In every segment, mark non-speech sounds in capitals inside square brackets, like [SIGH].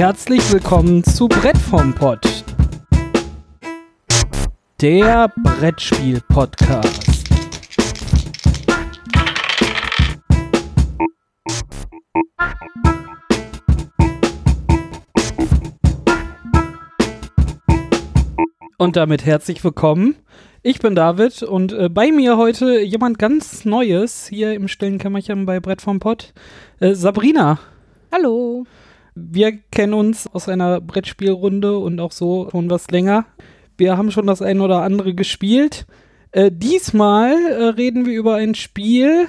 Herzlich willkommen zu Brett vom Pott. Der Brettspiel-Podcast. Und damit herzlich willkommen. Ich bin David und äh, bei mir heute jemand ganz Neues hier im stillen Kämmerchen bei Brett vom Pott. Äh, Sabrina. Hallo. Wir kennen uns aus einer Brettspielrunde und auch so schon was länger. Wir haben schon das ein oder andere gespielt. Äh, diesmal äh, reden wir über ein Spiel,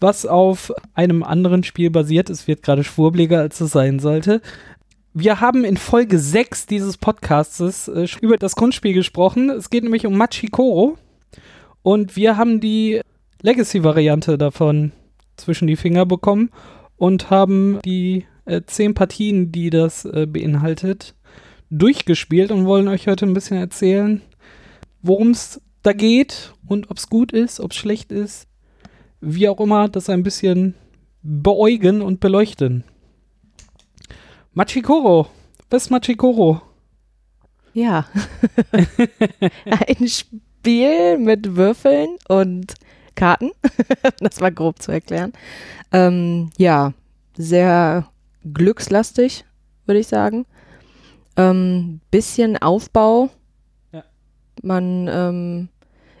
was auf einem anderen Spiel basiert. Es wird gerade schwurbliger, als es sein sollte. Wir haben in Folge 6 dieses Podcasts äh, über das Grundspiel gesprochen. Es geht nämlich um Machikoro. Und wir haben die Legacy-Variante davon zwischen die Finger bekommen und haben die äh, zehn Partien, die das äh, beinhaltet, durchgespielt und wollen euch heute ein bisschen erzählen, worum es da geht und ob es gut ist, ob es schlecht ist. Wie auch immer, das ein bisschen beäugen und beleuchten. Machikoro. Was ist Machikoro? Ja. [LAUGHS] Ein Spiel mit Würfeln und Karten. [LAUGHS] das war grob zu erklären. Ähm, ja, sehr glückslastig, würde ich sagen. Ähm, bisschen Aufbau. Ja. Man ähm,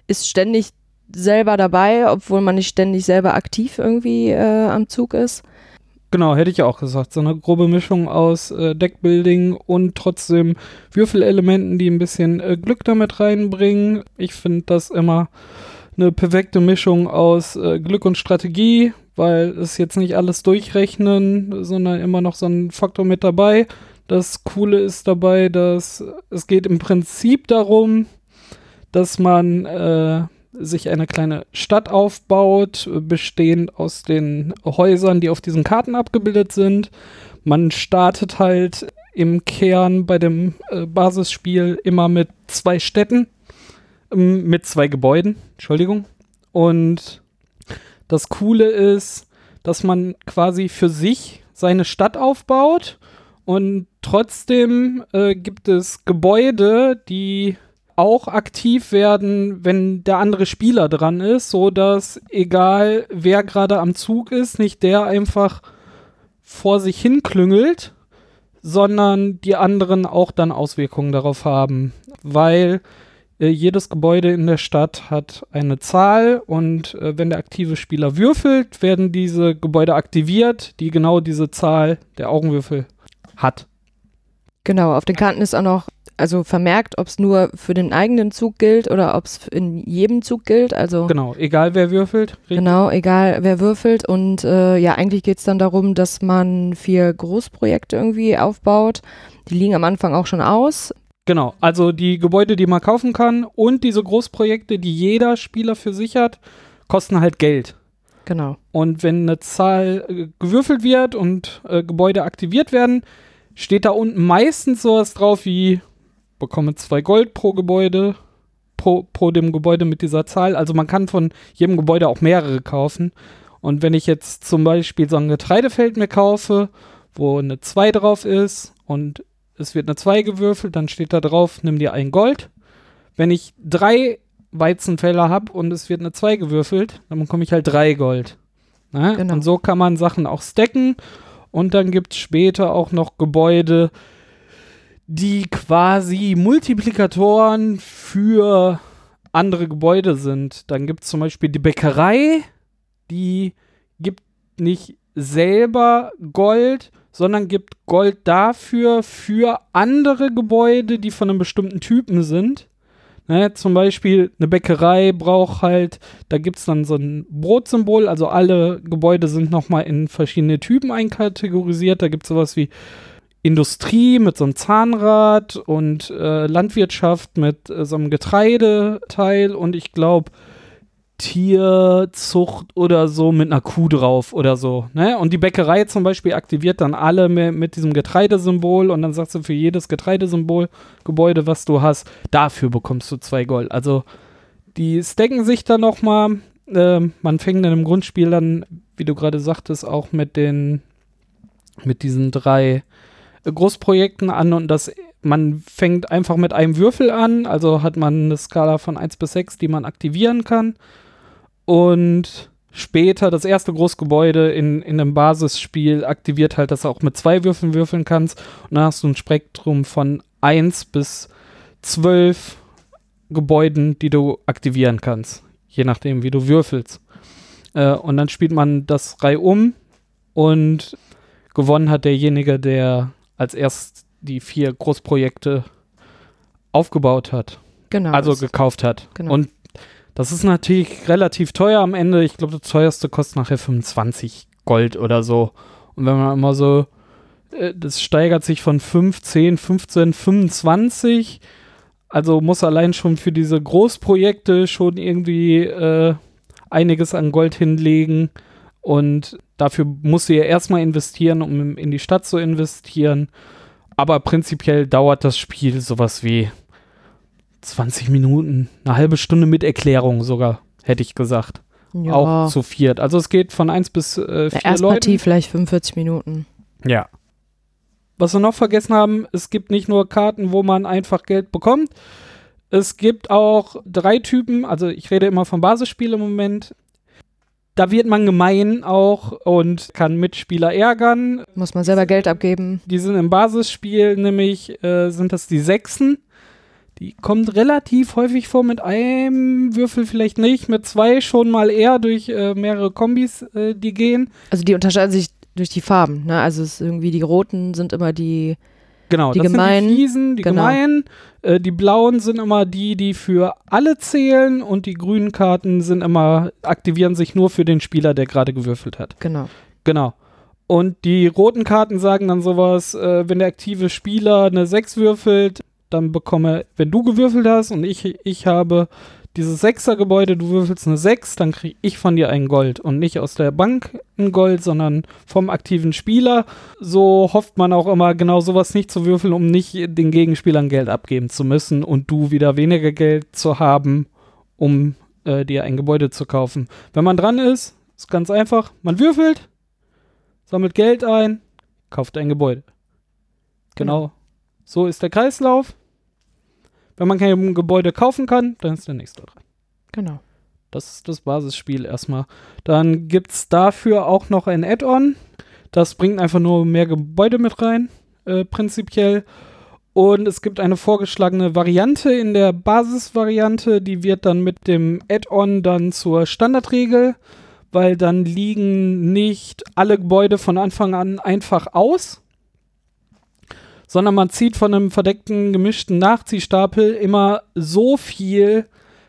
ist ständig selber dabei, obwohl man nicht ständig selber aktiv irgendwie äh, am Zug ist. Genau, hätte ich auch gesagt. So eine grobe Mischung aus äh, Deckbuilding und trotzdem Würfelelementen, die ein bisschen äh, Glück damit reinbringen. Ich finde das immer eine perfekte Mischung aus äh, Glück und Strategie, weil es jetzt nicht alles durchrechnen, sondern immer noch so ein Faktor mit dabei. Das Coole ist dabei, dass es geht im Prinzip darum, dass man äh, sich eine kleine Stadt aufbaut, bestehend aus den Häusern, die auf diesen Karten abgebildet sind. Man startet halt im Kern bei dem äh, Basisspiel immer mit zwei Städten, ähm, mit zwei Gebäuden, Entschuldigung. Und das Coole ist, dass man quasi für sich seine Stadt aufbaut und trotzdem äh, gibt es Gebäude, die auch aktiv werden, wenn der andere Spieler dran ist, so dass egal wer gerade am Zug ist, nicht der einfach vor sich hin klüngelt, sondern die anderen auch dann Auswirkungen darauf haben, weil äh, jedes Gebäude in der Stadt hat eine Zahl und äh, wenn der aktive Spieler würfelt, werden diese Gebäude aktiviert, die genau diese Zahl der Augenwürfel hat. Genau, auf den Karten ist auch noch also vermerkt, ob es nur für den eigenen Zug gilt oder ob es in jedem Zug gilt. Also genau, egal wer würfelt. Richtig? Genau, egal wer würfelt. Und äh, ja, eigentlich geht es dann darum, dass man vier Großprojekte irgendwie aufbaut. Die liegen am Anfang auch schon aus. Genau, also die Gebäude, die man kaufen kann und diese Großprojekte, die jeder Spieler für sich hat, kosten halt Geld. Genau. Und wenn eine Zahl äh, gewürfelt wird und äh, Gebäude aktiviert werden, steht da unten meistens sowas drauf wie bekomme zwei Gold pro Gebäude, pro, pro dem Gebäude mit dieser Zahl. Also man kann von jedem Gebäude auch mehrere kaufen. Und wenn ich jetzt zum Beispiel so ein Getreidefeld mir kaufe, wo eine 2 drauf ist und es wird eine 2 gewürfelt, dann steht da drauf, nimm dir ein Gold. Wenn ich drei Weizenfelder habe und es wird eine 2 gewürfelt, dann bekomme ich halt drei Gold. Ne? Genau. Und so kann man Sachen auch stacken. Und dann gibt es später auch noch Gebäude, die quasi Multiplikatoren für andere Gebäude sind. Dann gibt es zum Beispiel die Bäckerei, die gibt nicht selber Gold, sondern gibt Gold dafür für andere Gebäude, die von einem bestimmten Typen sind. Ne, zum Beispiel eine Bäckerei braucht halt, da gibt es dann so ein Brotsymbol, also alle Gebäude sind nochmal in verschiedene Typen einkategorisiert. Da gibt es sowas wie Industrie mit so einem Zahnrad und äh, Landwirtschaft mit äh, so einem Getreideteil und ich glaube Tierzucht oder so mit einer Kuh drauf oder so. Ne? Und die Bäckerei zum Beispiel aktiviert dann alle mit, diesem Getreidesymbol und dann sagst du für jedes Getreidesymbol Gebäude, was du hast, dafür bekommst du zwei Gold. Also die stacken sich dann nochmal. Äh, man fängt dann im Grundspiel dann, wie du gerade sagtest, auch mit den mit diesen drei äh, Großprojekten an und das man fängt einfach mit einem Würfel an, also hat man eine Skala von 1 bis 6, die man aktivieren kann. Und später das erste Großgebäude in, in einem Basisspiel aktiviert halt, dass du auch mit zwei Würfeln würfeln kannst. Und dann hast du ein Spektrum von 1 bis 12 Gebäuden, die du aktivieren kannst. Je nachdem, wie du würfelst. Äh, und dann spielt man das Reihe um und gewonnen hat derjenige, der als erst die vier Großprojekte aufgebaut hat. Genau. Also gekauft hat. Genau. Und das ist natürlich relativ teuer am Ende. Ich glaube, das teuerste kostet nachher 25 Gold oder so. Und wenn man immer so, äh, das steigert sich von 15, 15, 25. Also muss allein schon für diese Großprojekte schon irgendwie äh, einiges an Gold hinlegen. Und dafür muss sie ja erstmal investieren, um in die Stadt zu investieren. Aber prinzipiell dauert das Spiel sowas wie 20 Minuten, eine halbe Stunde mit Erklärung sogar, hätte ich gesagt. ja. Auch zu viert. Also es geht von 1 bis äh, 4 erste Leuten. Partie vielleicht 45 Minuten. Ja. Was wir noch vergessen haben, es gibt nicht nur Karten, wo man einfach Geld bekommt. Es gibt auch drei Typen, also ich rede immer vom Basisspiel im Moment. Da wird man gemein auch und kann Mitspieler ärgern. Muss man selber Geld abgeben. Die sind im Basisspiel, nämlich äh, sind das die Sechsen. Die kommt relativ häufig vor mit einem Würfel vielleicht nicht, mit zwei schon mal eher durch äh, mehrere Kombis, äh, die gehen. Also die unterscheiden sich durch die Farben. Ne? Also es ist irgendwie die roten sind immer die. Genau, Die das gemeinen, sind die Fiesen, die genau. gemeinen. Äh, die blauen sind immer die, die für alle zählen und die grünen Karten sind immer, aktivieren sich nur für den Spieler, der gerade gewürfelt hat. Genau. Genau. Und die roten Karten sagen dann sowas, äh, wenn der aktive Spieler eine 6 würfelt, dann bekomme, wenn du gewürfelt hast und ich, ich habe dieses Sechser-Gebäude, du würfelst eine 6, dann kriege ich von dir ein Gold. Und nicht aus der Bank ein Gold, sondern vom aktiven Spieler. So hofft man auch immer, genau sowas nicht zu würfeln, um nicht den Gegenspielern Geld abgeben zu müssen und du wieder weniger Geld zu haben, um äh, dir ein Gebäude zu kaufen. Wenn man dran ist, ist ganz einfach, man würfelt, sammelt Geld ein, kauft ein Gebäude. Genau. So ist der Kreislauf. Wenn man kein Gebäude kaufen kann, dann ist der nächste dran. Genau. Das ist das Basisspiel erstmal. Dann gibt es dafür auch noch ein Add-on. Das bringt einfach nur mehr Gebäude mit rein, äh, prinzipiell. Und es gibt eine vorgeschlagene Variante in der Basisvariante, die wird dann mit dem Add-on dann zur Standardregel, weil dann liegen nicht alle Gebäude von Anfang an einfach aus, sondern man zieht von einem verdeckten, gemischten Nachziehstapel immer so viel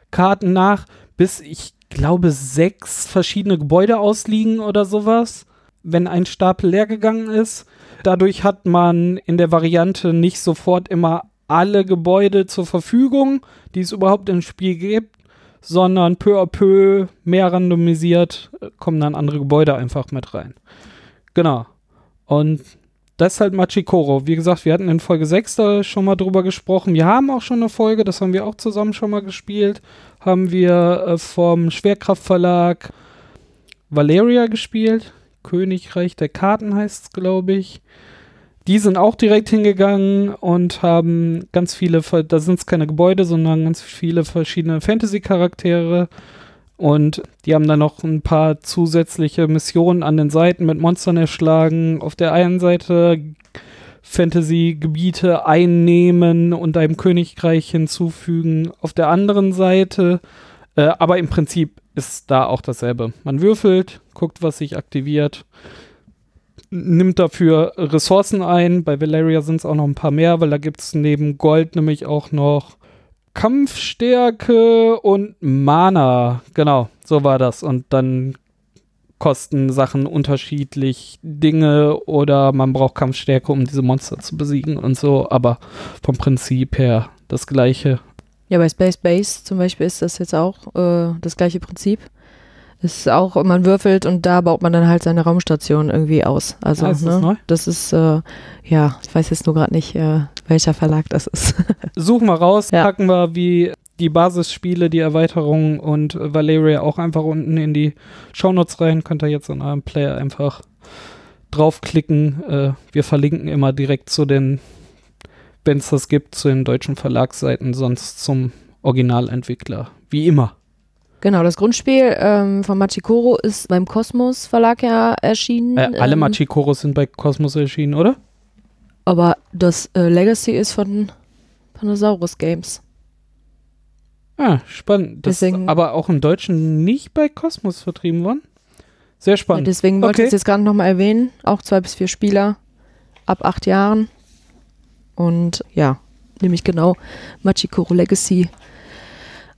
Karten nach, bis ich glaube sechs verschiedene Gebäude ausliegen oder sowas, wenn ein Stapel leer gegangen ist. Dadurch hat man in der Variante nicht sofort immer alle Gebäude zur Verfügung, die es überhaupt im Spiel gibt, sondern peu à peu mehr randomisiert kommen dann andere Gebäude einfach mit rein. Genau. Und das ist halt Machikoro. Wie gesagt, wir hatten in Folge 6 da schon mal drüber gesprochen. Wir haben auch schon eine Folge, das haben wir auch zusammen schon mal gespielt. Haben wir äh, vom Schwerkraftverlag Valeria gespielt. Königreich der Karten heißt es, glaube ich. Die sind auch direkt hingegangen und haben ganz viele, da sind es keine Gebäude, sondern ganz viele verschiedene Fantasy-Charaktere. Und die haben dann noch ein paar zusätzliche Missionen an den Seiten mit Monstern erschlagen. Auf der einen Seite Fantasy-Gebiete einnehmen und einem Königreich hinzufügen. Auf der anderen Seite, äh, aber im Prinzip ist da auch dasselbe. Man würfelt, guckt, was sich aktiviert, nimmt dafür Ressourcen ein. Bei Valeria sind es auch noch ein paar mehr, weil da gibt es neben Gold nämlich auch noch Kampfstärke und Mana. Genau, so war das. Und dann kosten Sachen unterschiedlich Dinge oder man braucht Kampfstärke, um diese Monster zu besiegen und so. Aber vom Prinzip her das gleiche. Ja, bei Space Base zum Beispiel ist das jetzt auch äh, das gleiche Prinzip. Ist auch, man würfelt und da baut man dann halt seine Raumstation irgendwie aus. Also, Ah, ist ne? das neu? Das ist, äh, ja, ich weiß jetzt nur gerade nicht, äh, welcher Verlag das ist. [LAUGHS] Suchen wir raus, Ja. packen wir wie die Basisspiele, die Erweiterung und Valeria auch einfach unten in die Shownotes rein. Könnt ihr jetzt in eurem Player einfach draufklicken. Äh, wir verlinken immer direkt zu den, wenn es das gibt, zu den deutschen Verlagsseiten, sonst zum Originalentwickler. Wie immer. Genau, das Grundspiel ähm, von Machikoro ist beim Kosmos Verlag ja erschienen. Äh, alle ähm, Machikoros sind bei Cosmos erschienen, oder? Aber das äh, Legacy ist von Panosaurus Games. Ah, spannend. Das Deswegen- ist aber auch im Deutschen nicht bei Cosmos vertrieben worden. Sehr Ja, spannend. deswegen wollte ich Okay. es jetzt gerade nochmal erwähnen. Auch zwei bis vier Spieler ab acht Jahren. Und ja, nämlich genau Machikoro Legacy.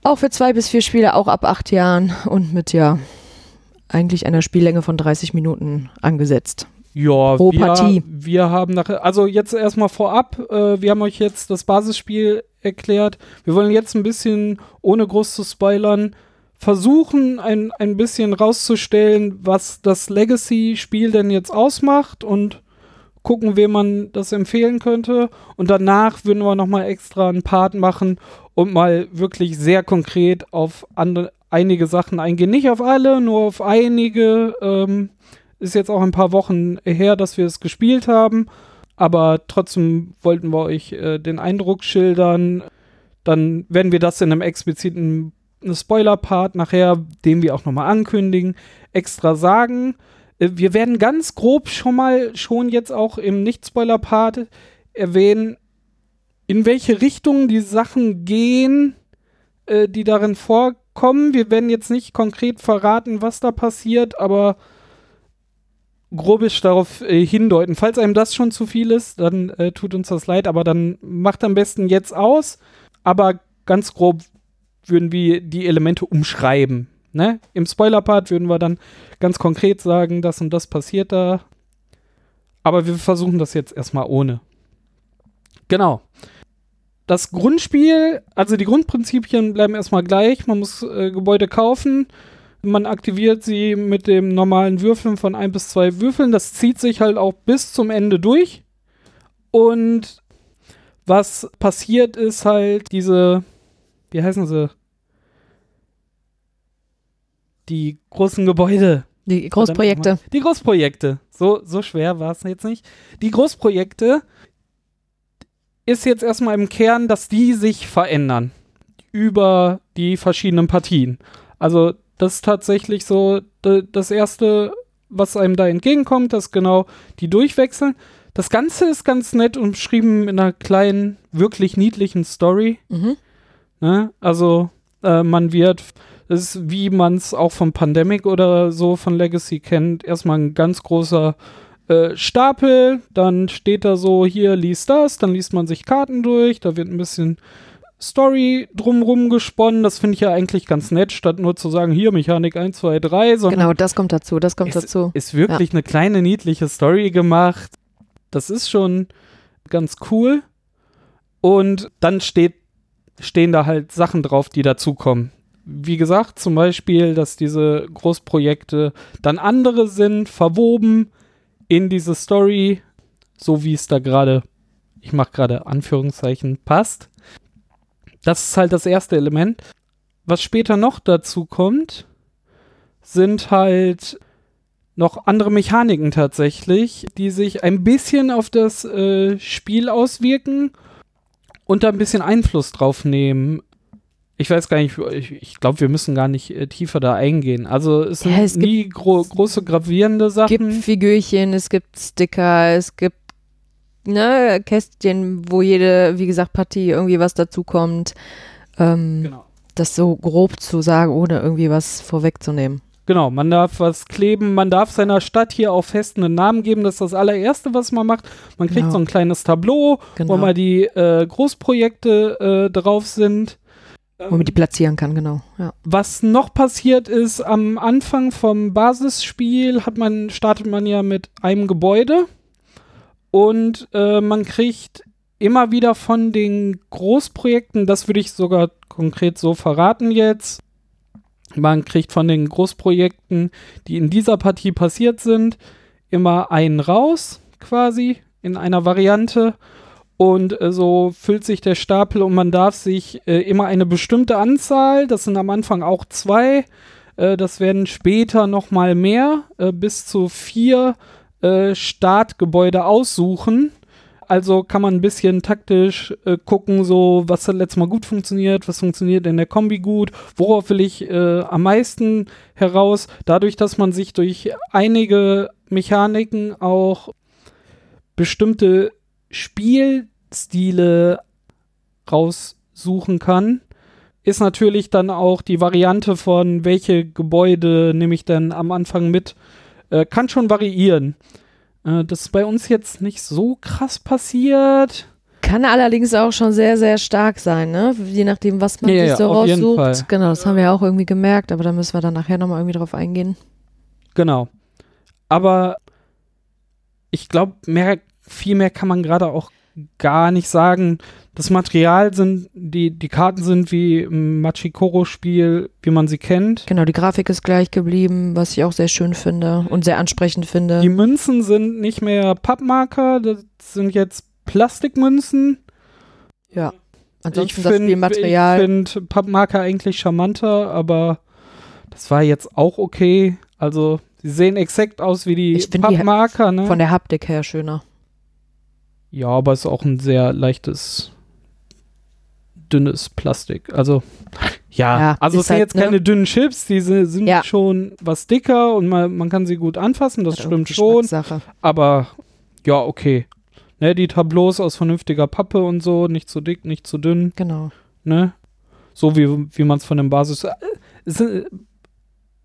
Auch für zwei bis vier Spieler, auch ab acht Jahren und mit ja eigentlich einer Spiellänge von 30 Minuten angesetzt. Ja, Pro wir, Partie. wir haben nachher, also jetzt erstmal vorab, äh, wir haben euch jetzt das Basisspiel erklärt. Wir wollen jetzt ein bisschen, ohne groß zu spoilern, versuchen, ein, ein bisschen rauszustellen, was das Legacy-Spiel denn jetzt ausmacht und gucken, wem man das empfehlen könnte. Und danach würden wir nochmal extra einen Part machen und mal wirklich sehr konkret auf andere, einige Sachen eingehen. Nicht auf alle, nur auf einige. Ähm, ist jetzt auch ein paar Wochen her, dass wir es gespielt haben. Aber trotzdem wollten wir euch äh, den Eindruck schildern. Dann werden wir das in einem expliziten Spoiler-Part nachher, den wir auch nochmal ankündigen, extra sagen. Äh, wir werden ganz grob schon mal, schon jetzt auch im Nicht-Spoiler-Part erwähnen, in welche Richtung die Sachen gehen, äh, die darin vorkommen. Wir werden jetzt nicht konkret verraten, was da passiert, aber grobisch darauf äh, hindeuten. Falls einem das schon zu viel ist, dann äh, tut uns das leid, aber dann macht am besten jetzt aus. Aber ganz grob würden wir die Elemente umschreiben. Ne? Im Spoiler-Part würden wir dann ganz konkret sagen, das und das passiert da. Aber wir versuchen das jetzt erstmal ohne. Genau. Das Grundspiel, also die Grundprinzipien bleiben erstmal gleich. Man muss äh, Gebäude kaufen. Man aktiviert sie mit dem normalen Würfeln von ein bis zwei Würfeln. Das zieht sich halt auch bis zum Ende durch. Und was passiert ist halt diese, wie heißen sie? Die großen Gebäude. Die Großprojekte. Die Großprojekte. So, so schwer war es jetzt nicht. Die Großprojekte ist jetzt erstmal im Kern, dass die sich verändern über die verschiedenen Partien. Also das ist tatsächlich so das Erste, was einem da entgegenkommt, dass genau die durchwechseln. Das Ganze ist ganz nett umschrieben in einer kleinen, wirklich niedlichen Story. Mhm. Ne? Also äh, man wird, das ist wie man es auch von Pandemic oder so von Legacy kennt, erstmal ein ganz großer äh, Stapel, dann steht da so, hier liest das, dann liest man sich Karten durch, da wird ein bisschen Story drumrum gesponnen, das finde ich ja eigentlich ganz nett, statt nur zu sagen, hier Mechanik 1, 2, 3, sondern Genau, das kommt dazu, das kommt es dazu. ist wirklich eine kleine niedliche Story gemacht. Das ist schon ganz cool. Und dann steht, stehen da halt Sachen drauf, die dazukommen. Wie gesagt, zum Beispiel, dass diese Großprojekte dann andere sind, verwoben in diese Story, so wie es da gerade, ich mache gerade Anführungszeichen, passt. Das ist halt das erste Element. Was später noch dazu kommt, sind halt noch andere Mechaniken tatsächlich, die sich ein bisschen auf das äh, Spiel auswirken und da ein bisschen Einfluss drauf nehmen. Ich weiß gar nicht, ich, ich glaube, wir müssen gar nicht äh, tiefer da eingehen. Also es sind Ja, es gibt- nie gro große gravierende Es gibt Sachen. Figürchen, es gibt Sticker, es gibt ne, Kästchen, wo jede, wie gesagt, Partie irgendwie was dazukommt. Ähm, Genau. Das so grob zu sagen, ohne irgendwie was vorwegzunehmen. Genau, man darf was kleben, man darf seiner Stadt hier auch fest einen Namen geben, das ist das allererste, was man macht. Man kriegt Genau. so ein kleines Tableau, Genau. wo mal die äh, Großprojekte äh, drauf sind. Wo man die platzieren kann, genau. Ja. Was noch passiert ist, am Anfang vom Basisspiel hat man, startet man ja mit einem Gebäude und äh, man kriegt immer wieder von den Großprojekten, das würde ich sogar konkret so verraten jetzt, man kriegt von den Großprojekten, die in dieser Partie passiert sind, immer einen raus, quasi, in einer Variante. Und äh, so füllt sich der Stapel und man darf sich äh, immer eine bestimmte Anzahl, das sind am Anfang auch zwei, äh, das werden später noch mal mehr, äh, bis zu vier äh, Startgebäude aussuchen. Also kann man ein bisschen taktisch äh, gucken, so was hat letztes Mal gut funktioniert, was funktioniert in der Kombi gut, worauf will ich äh, am meisten heraus. Dadurch, dass man sich durch einige Mechaniken auch bestimmte Spielstile raussuchen kann, ist natürlich dann auch die Variante von welche Gebäude nehme ich denn am Anfang mit, äh, kann schon variieren. Äh, das ist bei uns jetzt nicht so krass passiert. Kann allerdings auch schon sehr, sehr stark sein, ne? Je nachdem, was man Ja, sich so raussucht. Genau, das haben wir auch irgendwie gemerkt, aber da müssen wir dann nachher nochmal irgendwie drauf eingehen. Genau. Aber ich glaube, mehr, viel mehr kann man gerade auch gar nicht sagen. Das Material sind, die, die Karten sind wie im Machikoro-Spiel, wie man sie kennt. Genau, die Grafik ist gleich geblieben, was ich auch sehr schön finde und sehr ansprechend finde. Die Münzen sind nicht mehr Pappmarker, das sind jetzt Plastikmünzen. ja. Ich Ansonsten das finde Spielmaterial. find Pappmarker eigentlich charmanter, aber das war jetzt auch okay. Also, sie sehen exakt aus wie die Ich find die Pappmarker, ne? Von der Haptik her schöner. Ja, aber es ist auch ein sehr leichtes, dünnes Plastik. Also, ja, Ja, also es sind halt, jetzt ne? keine dünnen Chips, die si- sind Ja. schon was dicker und man, man kann sie gut anfassen, das Hat stimmt schon. Aber ja, okay. Ne, die Tableaus aus vernünftiger Pappe und so, nicht zu dick, nicht zu dünn, Genau. ne? So wie, wie man es von dem Basis. Äh, Es sind,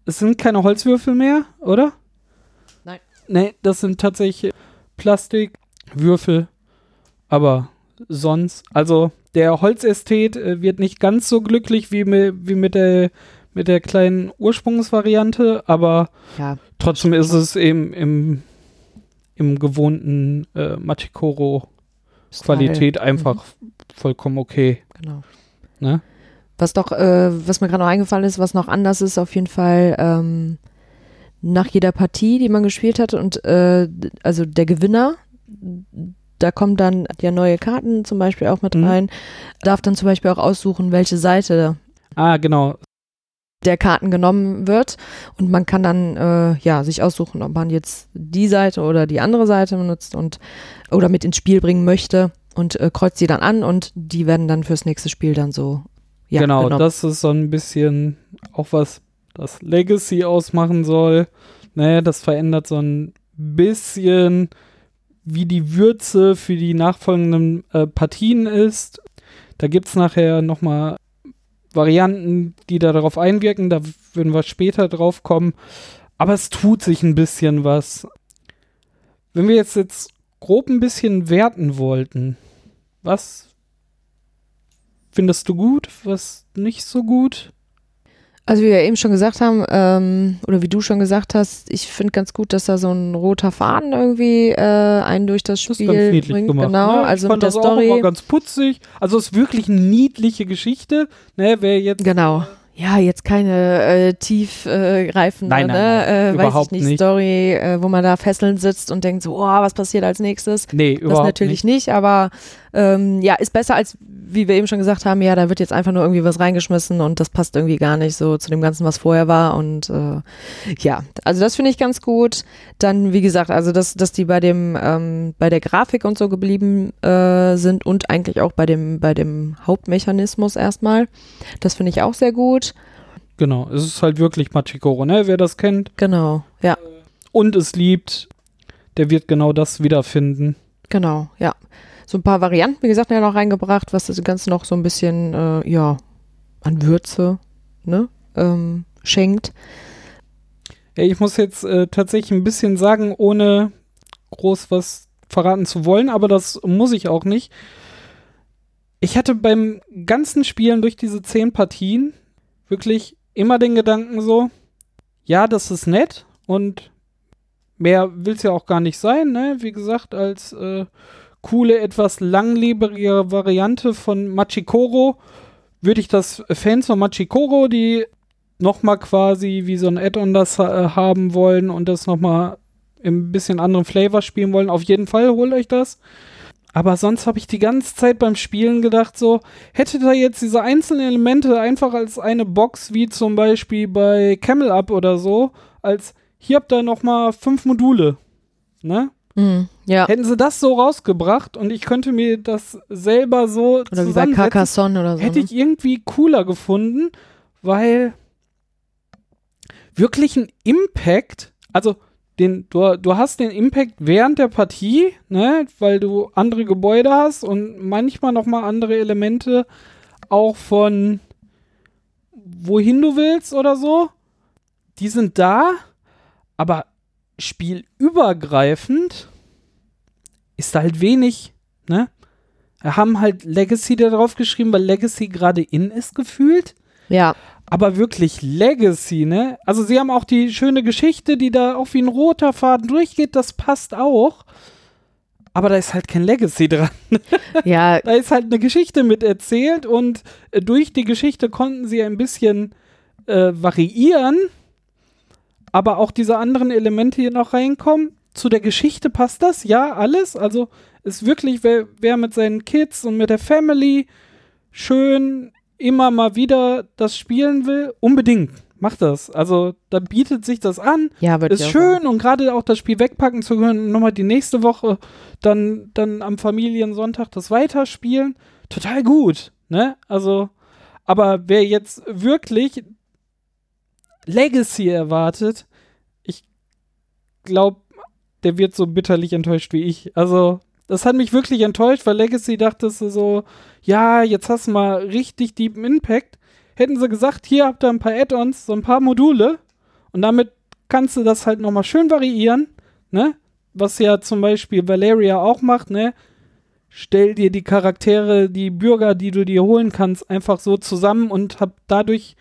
es sind keine Holzwürfel mehr, oder? Nein. Ne, das sind tatsächlich Plastikwürfel. Aber sonst, also der Holzästhet äh, wird nicht ganz so glücklich wie, wie mit der mit der kleinen Ursprungsvariante, aber Ja, trotzdem ist es eben im, im gewohnten äh, Machikoro Qualität Style. einfach vollkommen okay. Genau. Ne? Was doch, äh, was mir gerade noch eingefallen ist, was noch anders ist, auf jeden Fall ähm, nach jeder Partie, die man gespielt hat und äh, also der Gewinner, da kommen dann ja neue Karten zum Beispiel auch mit Mhm. rein, darf dann zum Beispiel auch aussuchen, welche Seite Ah, genau. der Karten genommen wird und man kann dann äh, ja sich aussuchen, ob man jetzt die Seite oder die andere Seite benutzt und oder mit ins Spiel bringen möchte und äh, kreuzt sie dann an und die werden dann fürs nächste Spiel dann so ja, genau, genommen. das ist so ein bisschen auch was das Legacy ausmachen soll. Ne, das verändert so ein bisschen, wie die Würze für die nachfolgenden äh, Partien ist. Da gibt es nachher nochmal Varianten, die da darauf einwirken. Da würden wir später drauf kommen. Aber es tut sich ein bisschen was. Wenn wir jetzt, jetzt grob ein bisschen werten wollten, was findest du gut, was nicht so gut? Also wie wir eben schon gesagt haben, ähm, oder wie du schon gesagt hast, ich finde ganz gut, dass da so ein roter Faden irgendwie äh, einen durch das Das Spiel ist ganz niedlich bringt. gemacht. Genau, ne? also ich fand mit der das auch Story. immer ganz putzig. Also es ist wirklich eine niedliche Geschichte. Ne, wer jetzt Genau. Ja, jetzt keine äh, tiefgreifende, äh, greifende, Nein, nein, ne, nein, äh, weiß ich nicht, nicht. Story, äh, wo man da fesselnd sitzt und denkt so, oh, was passiert als nächstes? Nee, Das überhaupt natürlich nicht. nicht, aber ähm, ja, ist besser als, wie wir eben schon gesagt haben, ja, da wird jetzt einfach nur irgendwie was reingeschmissen und das passt irgendwie gar nicht so zu dem Ganzen, was vorher war. Und äh, ja, also das finde ich ganz gut. Dann, wie gesagt, also dass, dass die bei dem, ähm, bei der Grafik und so geblieben äh, sind und eigentlich auch bei dem, bei dem Hauptmechanismus erstmal. Das finde ich auch sehr gut. Genau, es ist halt wirklich Machikoro, ne? Wer das kennt Genau, ja, und es liebt, der wird genau das wiederfinden. genau, ja. So ein paar Varianten, wie gesagt, ja noch reingebracht, was das Ganze noch so ein bisschen, äh, ja, an Würze, ne, ähm, schenkt. Ja, ich muss jetzt äh, tatsächlich ein bisschen sagen, ohne groß was verraten zu wollen, aber das muss ich auch nicht. Ich hatte beim ganzen Spielen durch diese zehn Partien wirklich immer den Gedanken so, ja, das ist nett und mehr will es ja auch gar nicht sein, ne? Wie gesagt, als äh, coole, etwas langlebigere Variante von Machikoro würde ich das Fans von Machikoro, die nochmal quasi wie so ein Add-on das äh, haben wollen und das nochmal im bisschen anderen Flavor spielen wollen, auf jeden Fall holt euch das. Aber sonst habe ich die ganze Zeit beim Spielen gedacht, so, hätte da jetzt diese einzelnen Elemente einfach als eine Box, wie zum Beispiel bei Camel Up oder so, als hier habt ihr nochmal fünf Module. ne? Mhm. Ja. Hätten sie das so rausgebracht und ich könnte mir das selber so Oder wie bei Carcassonne oder so. hätte ne? ich irgendwie cooler gefunden, weil wirklich ein Impact, also den, du, du hast den Impact während der Partie, ne, weil du andere Gebäude hast und manchmal nochmal andere Elemente auch von wohin du willst oder so. Die sind da, aber spielübergreifend ist da halt wenig, ne? Wir haben halt Legacy da drauf geschrieben, weil Legacy gerade in ist gefühlt. ja. Aber wirklich Legacy, ne? Also sie haben auch die schöne Geschichte, die da auch wie ein roter Faden durchgeht, das passt auch. Aber da ist halt kein Legacy dran. [LAUGHS] Ja, Da ist halt eine Geschichte mit erzählt und äh, durch die Geschichte konnten sie ein bisschen äh, variieren, aber auch diese anderen Elemente hier noch reinkommen. Zu der Geschichte passt das, ja, alles. Also ist wirklich, wer, wer mit seinen Kids und mit der Family schön immer mal wieder das spielen will, unbedingt. Macht das. Also da bietet sich das an. ja, würde Ist schön und gerade auch das Spiel wegpacken zu können und nochmal die nächste Woche dann, dann am Familiensonntag das weiterspielen. Total gut, ne? Also, aber wer jetzt wirklich Legacy erwartet, ich glaube, der wird so bitterlich enttäuscht wie ich. Also, das hat mich wirklich enttäuscht, weil Legacy dachte so, ja, jetzt hast du mal richtig deepen Impact. Hätten sie gesagt, hier habt ihr ein paar Add-ons, so ein paar Module und damit kannst du das halt nochmal schön variieren, ne? Was ja zum Beispiel Valeria auch macht, ne? Stell dir die Charaktere, die Bürger, die du dir holen kannst, einfach so zusammen und hab dadurch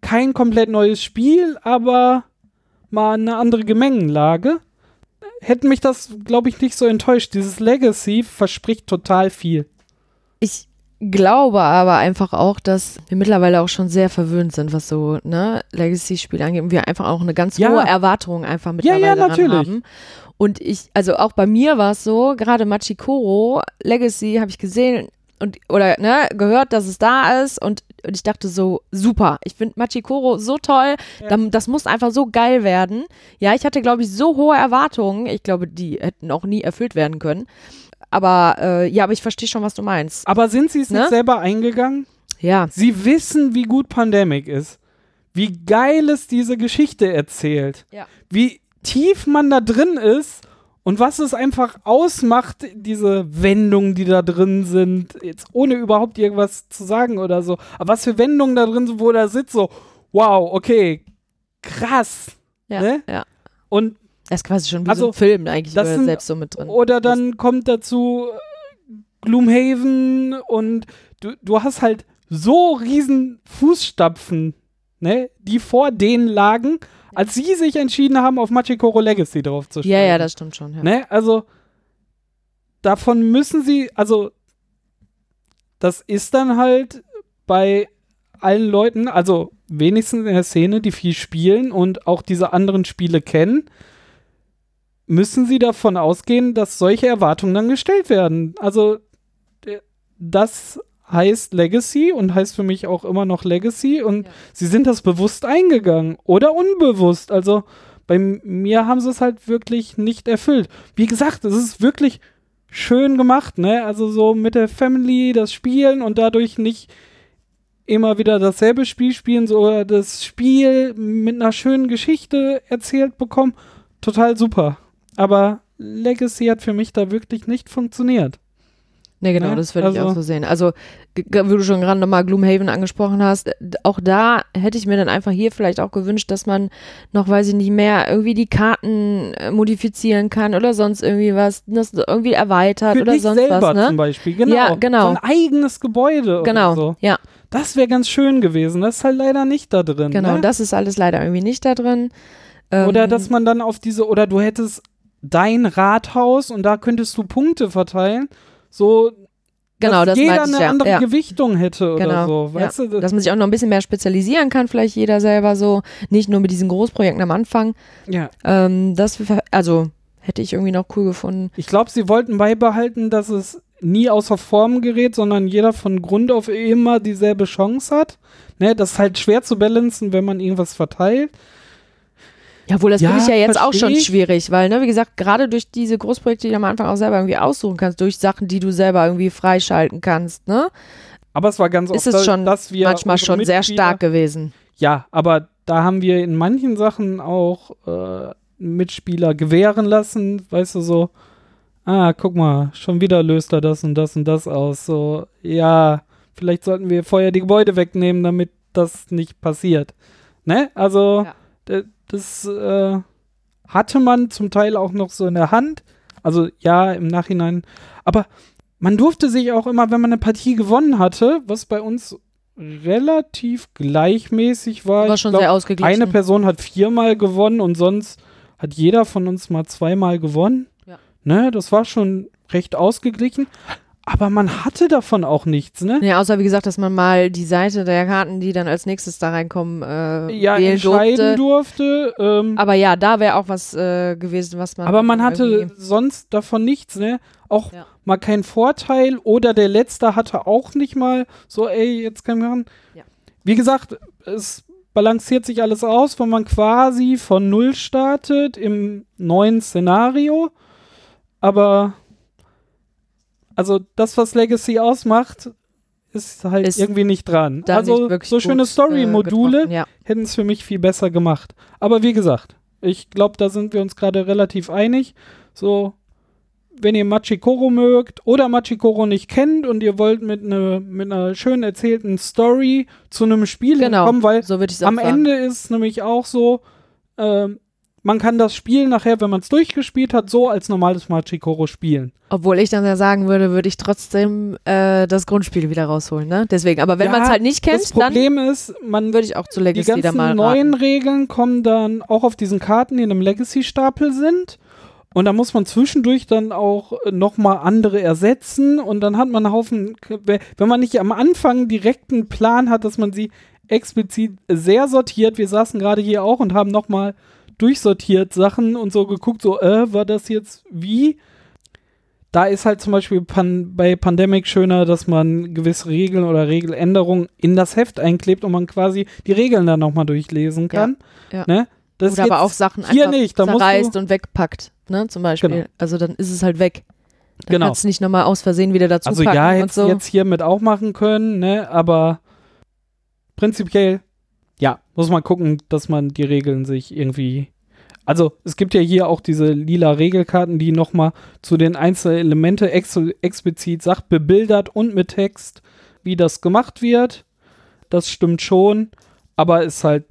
kein komplett neues Spiel, aber mal eine andere Gemengenlage. Hätte mich das, glaube ich, nicht so enttäuscht. Dieses Legacy verspricht total viel. Ich glaube aber einfach auch, dass wir mittlerweile auch schon sehr verwöhnt sind, was so ne, Legacy-Spiele angeht. Und wir einfach auch eine ganz Ja. hohe Erwartung einfach Ja, mittlerweile ja, daran natürlich. haben. Und ich, also auch bei mir war es so, gerade Machikoro, Legacy habe ich gesehen und oder ne, gehört, dass es da ist und, und ich dachte so, super, ich finde Machikoro so toll, Ja. das muss einfach so geil werden. Ja, ich hatte, glaube ich, so hohe Erwartungen, ich glaube, die hätten auch nie erfüllt werden können. Aber äh, ja, aber ich verstehe schon, was du meinst. Aber sind sie es Ne? nicht selber eingegangen? Ja, Sie wissen, wie gut Pandemic ist. Wie geil es diese Geschichte erzählt. Ja. Wie tief man da drin ist und was es einfach ausmacht, diese Wendungen, die da drin sind, jetzt ohne überhaupt irgendwas zu sagen oder so. Aber was für Wendungen da drin sind, wo da sitzt, so, wow, okay, krass. ja, Ne? ja. Und Das ist quasi schon wie Also, so ein Film eigentlich das sind- selbst so mit drin. Oder dann kommt dazu äh, Gloomhaven und du, du hast halt so riesen Fußstapfen, ne, die vor denen lagen, als sie sich entschieden haben, auf Machikoro Legacy drauf zu ja, ja, das stimmt schon. Ja. Ne, also davon müssen sie, also das ist dann halt bei allen Leuten, also wenigstens in der Szene, die viel spielen und auch diese anderen Spiele kennen, müssen sie davon ausgehen, dass solche Erwartungen dann gestellt werden. Also das heißt Legacy und heißt für mich auch immer noch Legacy und Ja. sie sind das bewusst eingegangen oder unbewusst. Also bei mir haben sie es halt wirklich nicht erfüllt. Wie gesagt, es ist wirklich schön gemacht, ne? Also so mit der Family das Spielen und dadurch nicht immer wieder dasselbe Spiel spielen, so oder das Spiel mit einer schönen Geschichte erzählt bekommen. Total super. Aber Legacy hat für mich da wirklich nicht funktioniert. Nee, genau, Ne? das würde ich Also- auch so sehen. Also, wie du schon gerade nochmal Gloomhaven angesprochen hast, auch da hätte ich mir dann einfach hier vielleicht auch gewünscht, dass man noch, weiß ich nicht mehr, irgendwie die Karten äh, modifizieren kann oder sonst irgendwie was, das irgendwie erweitert Für oder dich sonst selber was, ne? zum Beispiel, genau. Ja, genau. So ein eigenes Gebäude Genau, oder so. ja, Das wäre ganz schön gewesen. Das ist halt leider nicht da drin. genau. Ne? Das ist alles leider irgendwie nicht da drin. Ähm, Oder dass man dann auf diese, oder du hättest dein Rathaus und da könntest du Punkte verteilen, so genau, dass das jeder ich, eine ja. andere ja. Gewichtung hätte oder Genau, so. Weißt du? Dass man sich auch noch ein bisschen mehr spezialisieren kann, vielleicht jeder selber so, nicht nur mit diesen Großprojekten am Anfang. ja. Ähm, das, also, hätte ich irgendwie noch cool gefunden. Ich glaube, sie wollten beibehalten, dass es nie außer Form gerät, sondern jeder von Grund auf immer dieselbe Chance hat. Ne, das ist halt schwer zu balancen, wenn man irgendwas verteilt. Ja, obwohl das Ja, finde ich ja jetzt auch schon schwierig, weil, ne, wie gesagt, gerade durch diese Großprojekte, die du am Anfang auch selber irgendwie aussuchen kannst, durch Sachen, die du selber irgendwie freischalten kannst, ne, Aber es war ganz ist oft, es schon dass wir manchmal schon sehr stark gewesen. Ja, aber da haben wir in manchen Sachen auch äh, Mitspieler gewähren lassen, weißt du, so, ah, guck mal, schon wieder löst er das und das und das aus. So, ja, vielleicht sollten wir vorher die Gebäude wegnehmen, damit das nicht passiert. Ne? Also, Ja. Das äh, hatte man zum Teil auch noch so in der Hand. Also, ja, im Nachhinein. Aber man durfte sich auch immer, wenn man eine Partie gewonnen hatte, was bei uns relativ gleichmäßig war. War schon glaub, sehr ausgeglichen. eine Person hat viermal gewonnen und sonst hat jeder von uns mal zweimal gewonnen. Ja. Ne, das war schon recht ausgeglichen. Aber man hatte davon auch nichts, ne? Ja, außer wie gesagt, dass man mal die Seite der Karten, die dann als nächstes da reinkommen, äh, Ja, entscheiden durfte. durfte. ähm, Aber ja, da wäre auch was äh, gewesen, was man. aber man hatte sonst davon nichts, ne? Auch Ja. mal keinen Vorteil oder der Letzte hatte auch nicht mal so, ey, jetzt wir machen. Ja. Wie gesagt, es balanciert sich alles aus, wenn man quasi von Null startet im neuen Szenario. Aber also das, was Legacy ausmacht, ist halt Ist irgendwie nicht dran. also nicht so schöne äh, Story-Module ja. hätten es für mich viel besser gemacht. Aber wie gesagt, ich glaube, da sind wir uns gerade relativ einig. So, wenn ihr Machikoro mögt oder Machikoro nicht kennt und ihr wollt mit, ne, mit einer schön erzählten Story zu einem Spiel Genau, kommen, weil so am sagen. Ende ist es nämlich auch so, ähm, man kann das Spiel nachher, wenn man es durchgespielt hat, so als normales Machikoro spielen. Obwohl ich dann ja sagen würde, würde ich trotzdem äh, das Grundspiel wieder rausholen, ne? Deswegen, aber wenn Ja, man es halt nicht kennt, das dann Problem ist, man würde ich auch zu die Legacy da ganzen mal neuen raten. Regeln kommen dann auch auf diesen Karten, die in einem Legacy-Stapel sind. Und da muss man zwischendurch dann auch äh, nochmal andere ersetzen. Und dann hat man einen Haufen, wenn man nicht am Anfang direkt einen Plan hat, dass man sie explizit sehr sortiert. Wir saßen gerade hier auch und haben nochmal durchsortiert Sachen und so geguckt, so, äh, war das jetzt wie? Da ist halt zum Beispiel pan bei Pandemic schöner, dass man gewisse Regeln oder Regeländerungen in das Heft einklebt und man quasi die Regeln dann nochmal durchlesen Ja, kann. ja. Ne? Das Oder ist aber auch Sachen hier einfach nicht, da zerreißt und wegpackt, ne? Zum Beispiel. Genau. Also dann ist es halt weg. Dann Genau. kannst du nicht nochmal aus Versehen wieder dazu also packen ja, und hättest so. jetzt hiermit auch machen können, ne? Aber prinzipiell, ja, muss man gucken, dass man die Regeln sich irgendwie also es gibt ja hier auch diese lila Regelkarten, die nochmal zu den einzelnen Elemente ex explizit sagt, bebildert und mit Text, wie das gemacht wird. Das stimmt schon, aber ist halt,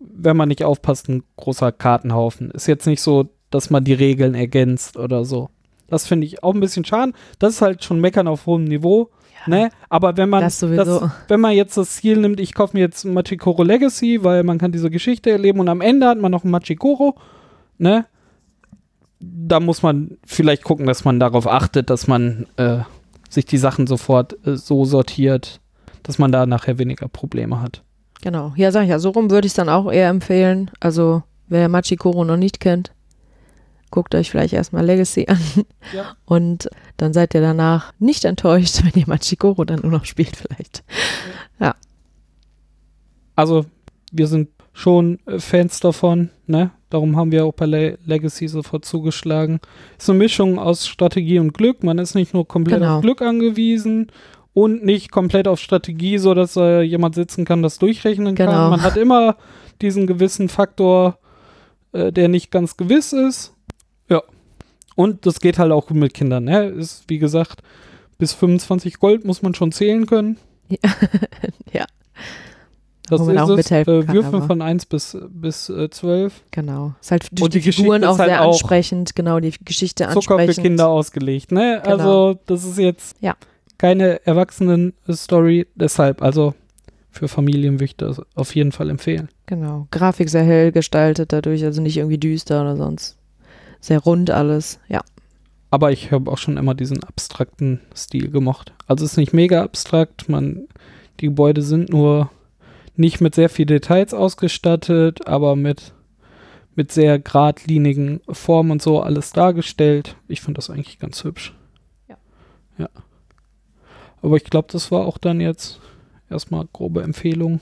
wenn man nicht aufpasst, ein großer Kartenhaufen. Ist jetzt nicht so, dass man die Regeln ergänzt oder so. Das finde ich auch ein bisschen schade. Das ist halt schon meckern auf hohem Niveau. Ne? Aber wenn man, Das sowieso. wenn man jetzt das Ziel nimmt, ich kaufe mir jetzt ein Machikoro Legacy, weil man kann diese Geschichte erleben und am Ende hat man noch ein Machikoro, ne? Da muss man vielleicht gucken, dass man darauf achtet, dass man äh, sich die Sachen sofort äh, so sortiert, dass man da nachher weniger Probleme hat. Genau. Ja, sag ich ja, so rum würde ich es dann auch eher empfehlen. Also, wer Machikoro noch nicht kennt, guckt euch vielleicht erstmal Legacy an. Ja. Und dann seid ihr danach nicht enttäuscht, [LAUGHS] wenn ihr Machikoro dann nur noch spielt, vielleicht. Also, wir sind schon äh, Fans davon, ne? Darum haben wir auch bei Le Legacy sofort zugeschlagen. Ist eine Mischung aus Strategie und Glück. Man ist nicht nur komplett Genau. auf Glück angewiesen und nicht komplett auf Strategie, so dass äh, jemand sitzen kann, das durchrechnen kann. Genau. Man hat immer diesen gewissen Faktor, äh, der nicht ganz gewiss ist. Und das geht halt auch gut mit Kindern, ne? Ist, wie gesagt, bis 25 Gold muss man schon zählen können. Ja. [LAUGHS] Das ist auch es. Äh, aber- von 1 bis, bis äh, 12. Genau. Ist halt durch Und die die, Figuren auch halt sehr auch ansprechend. Genau, die Geschichte Zucker für ansprechend. Kinder ausgelegt, ne? Genau. Also, das ist jetzt Ja. keine Erwachsenen-Story. Deshalb, also für Familien würde ich das auf jeden Fall empfehlen. Genau. Grafik sehr hell gestaltet dadurch, also nicht irgendwie düster oder sonst. Sehr rund alles. Ja. Aber ich habe auch schon immer diesen abstrakten Stil gemocht. Also es ist nicht mega abstrakt, man, die Gebäude sind nur nicht mit sehr viel Details ausgestattet, aber mit, mit sehr geradlinigen Formen und so alles dargestellt. Ich finde das eigentlich ganz hübsch. Ja. Ja. Aber ich glaube, das war auch dann jetzt erstmal grobe Empfehlung.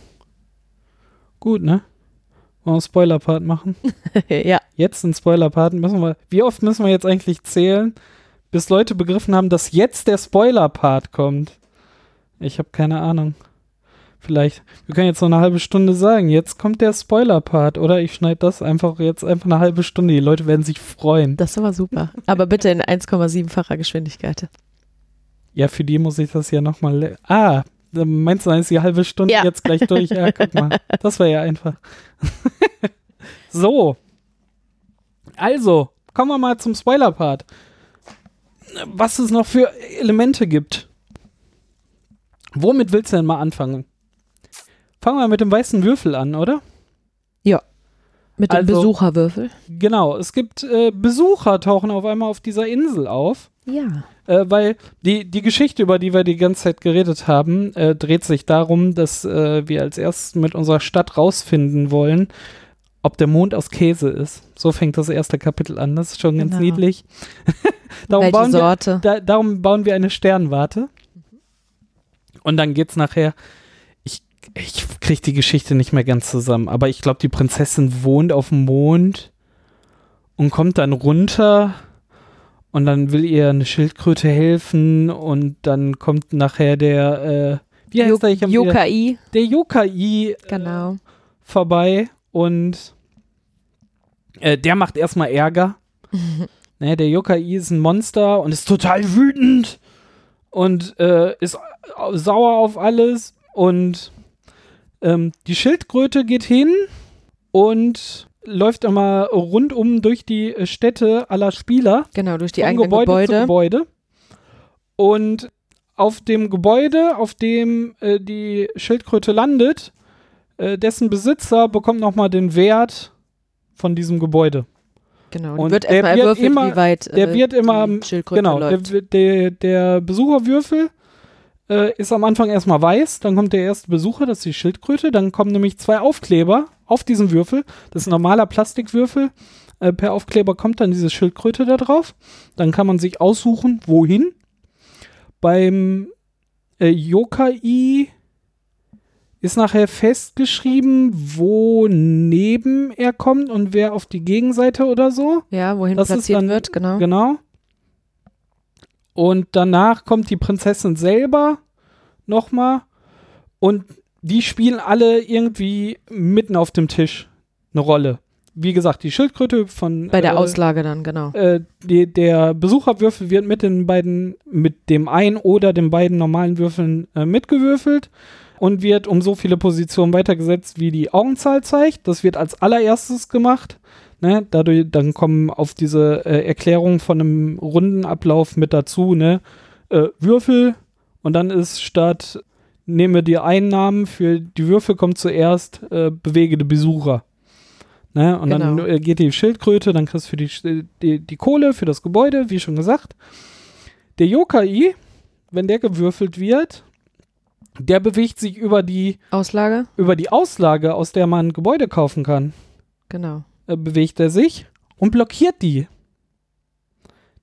Gut, ne? Wollen wir einen Spoiler-Part machen? [LAUGHS] ja. Jetzt einen Spoiler-Part müssen wir. Wie oft müssen wir jetzt eigentlich zählen, bis Leute begriffen haben, dass jetzt der Spoiler-Part kommt? Ich habe keine Ahnung. Vielleicht. Wir können jetzt noch eine halbe Stunde sagen, jetzt kommt der Spoiler-Part, oder? Ich schneide das einfach jetzt einfach eine halbe Stunde. Die Leute werden sich freuen. Das war super. Aber bitte in 1,7-facher Geschwindigkeit. Ja, für die muss ich das ja nochmal. Ah, meinst du, dann ist die halbe Stunde Ja. jetzt gleich durch? Ja, guck mal. [LAUGHS] Das war ja einfach. [LAUGHS] so. Also, kommen wir mal zum Spoiler-Part. Was es noch für Elemente gibt. Womit willst du denn mal anfangen? Fangen wir mit dem weißen Würfel an, oder? Mit dem Also- Besucherwürfel. Genau, es gibt äh, Besucher, tauchen auf einmal auf dieser Insel auf. Ja. Äh, weil die, die Geschichte, über die wir die ganze Zeit geredet haben, äh, dreht sich darum, dass äh, wir als erstes mit unserer Stadt rausfinden wollen, ob der Mond aus Käse ist. So fängt das erste Kapitel an. Das ist schon ganz Genau. niedlich. [LAUGHS] darum, Welche bauen wir, Sorte? da, darum bauen wir eine Sternwarte. Und dann geht's nachher. Ich, kriege die Geschichte nicht mehr ganz zusammen, aber ich glaube, die Prinzessin wohnt auf dem Mond und kommt dann runter und dann will ihr eine Schildkröte helfen und dann kommt nachher der, äh, wie heißt der? Ich Yokai. Der Yokai Genau. vorbei und äh, der macht erstmal Ärger. [LAUGHS] ne, der Yokai ist ein Monster und ist total wütend und äh, ist au- sauer auf alles und ähm, die Schildkröte geht hin und läuft immer rundum durch die äh, Städte aller Spieler Genau, durch die eigenen Gebäude, Gebäude. zu Gebäude. Und auf dem Gebäude, auf dem äh, die Schildkröte landet, äh, dessen Besitzer bekommt nochmal den Wert von diesem Gebäude. Genau. Und Und wird der erstmal erwürfelt, immer- wie weit der äh, wird immer- Schildkröte genau, der, läuft. der, der Besucherwürfel äh, ist am Anfang erstmal weiß, dann kommt der erste Besucher, das ist die Schildkröte, dann kommen nämlich zwei Aufkleber auf diesen Würfel. Das ist ein normaler Plastikwürfel. Äh, per Aufkleber kommt dann diese Schildkröte da drauf. Dann kann man sich aussuchen, wohin. Beim äh, Yokai ist nachher festgeschrieben, wo neben er kommt und wer auf die Gegenseite oder so. Ja, wohin Das platziert dann- wird, genau. Genau. Und danach kommt die Prinzessin selber nochmal. Und die spielen alle irgendwie mitten auf dem Tisch eine Rolle. Wie gesagt, die Schildkröte von Bei der äh, Auslage dann, genau. äh, die, der Besucherwürfel wird mit den beiden, mit dem einen oder den beiden normalen Würfeln äh, mitgewürfelt und wird um so viele Positionen weitergesetzt, wie die Augenzahl zeigt. Das wird als allererstes gemacht. Ne? Dadurch, dann kommen auf diese äh, Erklärung von einem Rundenablauf mit dazu, ne? Äh, Würfel und dann ist statt nehme die Einnahmen für die Würfel kommt zuerst äh, bewegende Besucher. Ne? Und dann Genau. äh, geht die Schildkröte, dann kriegst du für die, die, die Kohle für das Gebäude, wie schon gesagt. Der Yokai, wenn der gewürfelt wird, der bewegt sich über die, Auslage? über die Auslage, aus der man Gebäude kaufen kann, Genau. Äh, bewegt er sich und blockiert die.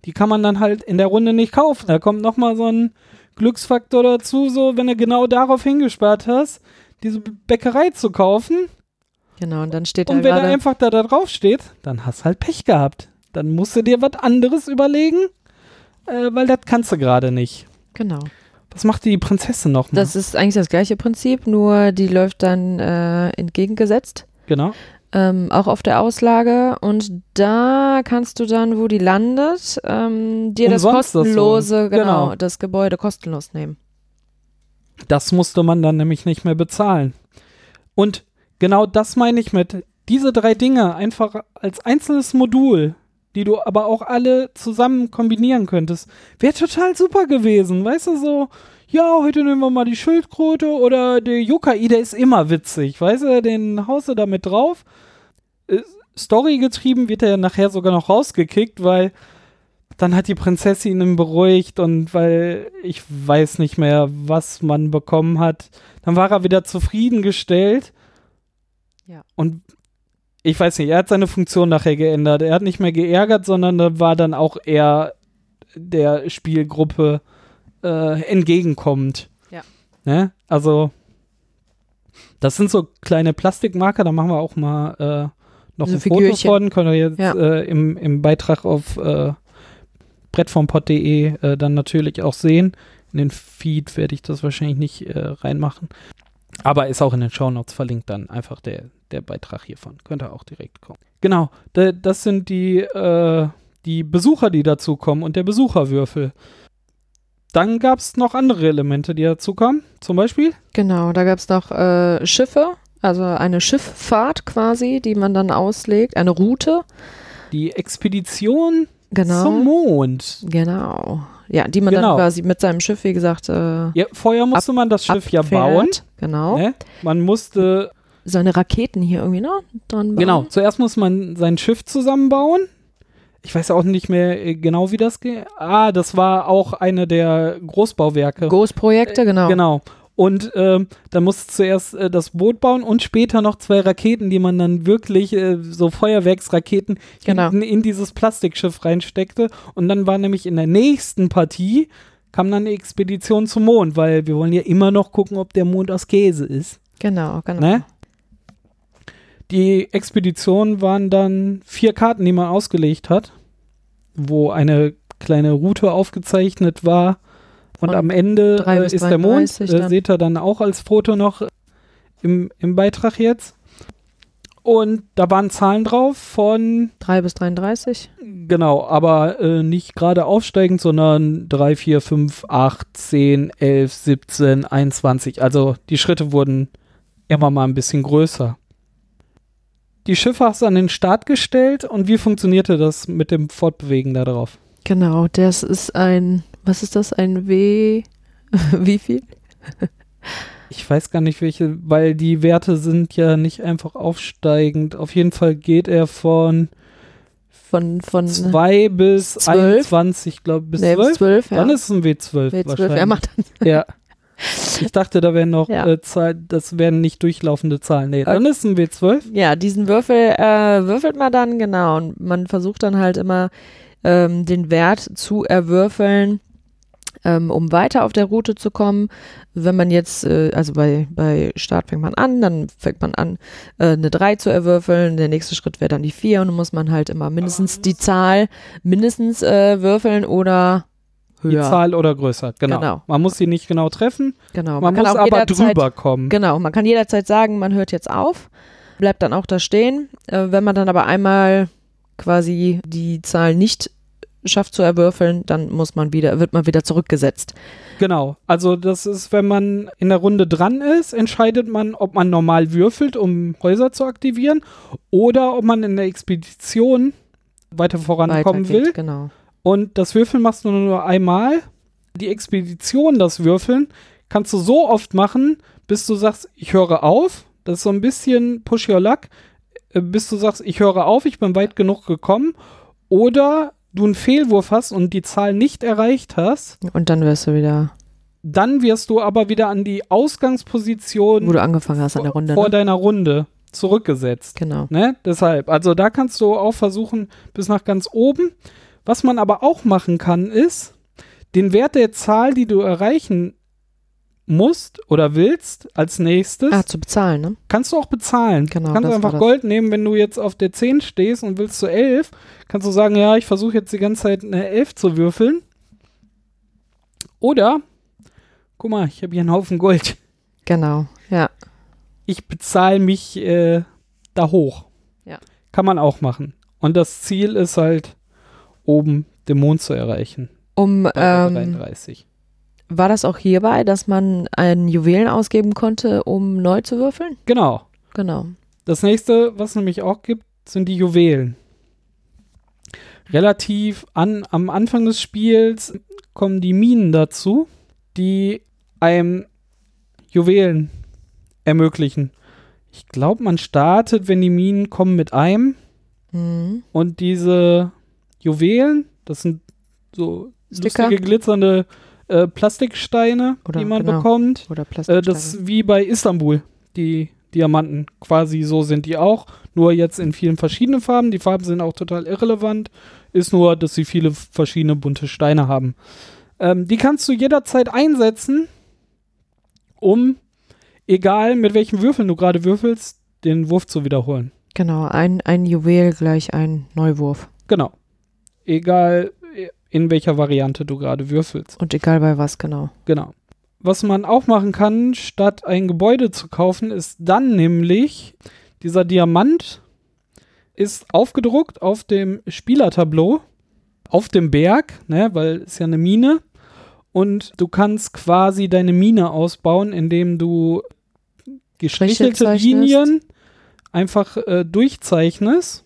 Die kann man dann halt in der Runde nicht kaufen. Da kommt nochmal so ein Glücksfaktor dazu, so wenn du genau darauf hingespart hast, diese Bäckerei zu kaufen. Genau, und dann steht da Und wenn er einfach da, da drauf steht, dann hast halt Pech gehabt. Dann musst du dir was anderes überlegen, äh, weil das kannst du gerade nicht. Genau. Was macht die Prinzessin nochmal? Das ist eigentlich das gleiche Prinzip, nur die läuft dann äh, entgegengesetzt. Genau. Ähm, auch auf der Auslage. Und da kannst du dann, wo die landet, ähm, dir das Umsonst das kostenlose, genau, Genau. das Gebäude kostenlos nehmen. Das musste man dann nämlich nicht mehr bezahlen. Und genau das meine ich mit diese drei Dinge einfach als einzelnes Modul, die du aber auch alle zusammen kombinieren könntest, wäre total super gewesen. Weißt du, so, ja, heute nehmen wir mal die Schildkröte oder der Yokai, der ist immer witzig. Weißt du, den haust du da mit drauf. Äh, Story getrieben wird er ja nachher sogar noch rausgekickt, weil dann hat die Prinzessin ihn beruhigt und weil ich weiß nicht mehr, was man bekommen hat. Dann war er wieder zufriedengestellt. Ja. Und ich weiß nicht, er hat seine Funktion nachher geändert. Er hat nicht mehr geärgert, sondern da war dann auch eher der Spielgruppe äh, entgegenkommend. Ja. Ne? Also Das sind so kleine Plastikmarker, da machen wir auch mal äh, noch So ein Foto Figürchen. von, könnt ihr jetzt Ja. äh, im, im Beitrag auf äh, brettvompod.de äh, dann natürlich auch sehen. In den Feed werde ich das wahrscheinlich nicht äh, reinmachen. Aber ist auch in den Shownotes verlinkt dann einfach der, der Beitrag hiervon. Könnt ihr auch direkt kommen. Genau, da, das sind die, äh, die Besucher, die dazukommen und der Besucherwürfel. Dann gab es noch andere Elemente, die dazukommen. Zum Beispiel Genau, da gab es noch äh, Schiffe, also eine Schifffahrt quasi, die man dann auslegt, eine Route. die Expedition Genau. zum Mond. Genau. Ja, die man Genau. dann quasi mit seinem Schiff, wie gesagt, äh, Ja, vorher musste man das Schiff ja abfährt. bauen. Genau. Ne? Man musste, Seine Raketen hier irgendwie noch dran bauen. genau, zuerst muss man sein Schiff zusammenbauen. Ich weiß auch nicht mehr äh, genau, wie das geht. Ah, das war auch eine der Großbauwerke. Großprojekte, genau. Genau. Und ähm, dann musst du zuerst äh, das Boot bauen und später noch zwei Raketen, die man dann wirklich, äh, so Feuerwerksraketen, Genau. hinten in dieses Plastikschiff reinsteckte. Und dann war nämlich in der nächsten Partie, kam dann eine Expedition zum Mond, weil wir wollen ja immer noch gucken, ob der Mond aus Käse ist. Genau, genau. Ne? Die Expedition waren dann vier Karten, die man ausgelegt hat, wo eine kleine Route aufgezeichnet war. Und Von am Ende äh, ist der Mond, 33 äh, seht ihr dann auch als Foto noch im, im Beitrag jetzt. Und da waren Zahlen drauf von, 3 bis 33. genau, aber äh, nicht gerade aufsteigend, sondern 3, 4, 5, 8, 10, 11, 17, 21. Also die Schritte wurden immer mal ein bisschen größer. Die Schiffe hast du an den Start gestellt und wie funktionierte das mit dem Fortbewegen da drauf? Genau, das ist ein, was ist das, ein W, [LAUGHS] wie viel? Ich weiß gar nicht welche, weil die Werte sind ja nicht einfach aufsteigend. Auf jeden Fall geht er von Von, von 2 bis Zwölf? 21, glaube ich, bis nee, 12. 12, ja. Dann ist es ein W12, W12, wahrscheinlich. er macht dann, ja. [LAUGHS] Ich dachte, da wären noch Ja. äh, Zahlen, das wären nicht durchlaufende Zahlen. Nee, dann ist es ein W12. ja, diesen Würfel äh, würfelt man dann, genau, und man versucht dann halt immer ähm, den Wert zu erwürfeln, ähm, um weiter auf der Route zu kommen. Wenn man jetzt, äh, also bei, bei Start fängt man an, dann fängt man an, äh, eine 3 zu erwürfeln. Der nächste Schritt wäre dann die 4 und dann muss man halt immer mindestens die Zahl mindestens äh, würfeln oder Die höher. Zahl oder größer, genau. Genau. Man muss sie nicht genau treffen, Genau, man, kann muss aber drüber kommen. Genau, man kann jederzeit sagen, man hört jetzt auf, bleibt dann auch da stehen. Äh, wenn man dann aber einmal quasi die Zahl nicht schafft zu erwürfeln, dann muss man wieder, wird man wieder zurückgesetzt. Genau. Also das ist, wenn man in der Runde dran ist, entscheidet man, ob man normal würfelt, um Häuser zu aktivieren, oder ob man in der Expedition weiter vorankommen Weitergeht, will. Genau. Und das Würfeln machst du nur einmal. Die Expedition, das Würfeln, kannst du so oft machen, bis du sagst, ich höre auf. Das ist so ein bisschen push your luck. äh, Bis du sagst, ich höre auf, ich bin weit genug gekommen. Oder du einen Fehlwurf hast und die Zahl nicht erreicht hast. Und dann wirst du wieder, Dann wirst du aber wieder an die Ausgangsposition wo du angefangen hast an der Runde. vor Ne? deiner Runde zurückgesetzt. Genau. Ne? Deshalb, also da kannst du auch versuchen, bis nach ganz oben. Was man aber auch machen kann, ist, den Wert der Zahl, die du erreichen musst oder willst, als nächstes, Ah, zu bezahlen, ne? kannst du auch bezahlen. Genau, kannst du einfach. Gold nehmen, wenn du jetzt auf der 10 stehst und willst zu 11, kannst du sagen, ja, ich versuche jetzt die ganze Zeit eine 11 zu würfeln. Oder, guck mal, ich habe hier einen Haufen Gold. Genau, ja. ich bezahle mich äh, da hoch. Ja. Kann man auch machen. Und das Ziel ist halt, oben den Mond zu erreichen. Um, ähm, 33. war das auch hierbei, dass man einen Juwelen ausgeben konnte, um neu zu würfeln? Genau. Genau. Das nächste, was es nämlich auch gibt, sind die Juwelen. Relativ an, am Anfang des Spiels kommen die Minen dazu, die einem Juwelen ermöglichen. Ich glaube, man startet, wenn die Minen kommen, mit einem. Mhm. Und diese Juwelen, das sind so Sticker. lustige glitzernde äh, Plastiksteine, Oder- die man genau. bekommt. Oder Äh, Plastik. das ist wie bei Istanbul, die Diamanten. Quasi so sind die auch. Nur jetzt in vielen verschiedenen Farben. Die Farben sind auch total irrelevant. Ist nur, dass sie viele verschiedene bunte Steine haben. Ähm, die kannst du jederzeit einsetzen, um egal mit welchen Würfeln du gerade würfelst, den Wurf zu wiederholen. Genau, ein, ein Juwel gleich ein Neuwurf. Genau. Egal in welcher Variante du gerade würfelst. Und egal bei was, genau. Genau. Was man auch machen kann, statt ein Gebäude zu kaufen, ist dann nämlich dieser Diamant ist aufgedruckt auf dem Spielertableau, auf dem Berg, ne, weil es ja eine Mine. Und du kannst quasi deine Mine ausbauen, indem du gestrichelte Linien einfach äh, durchzeichnest.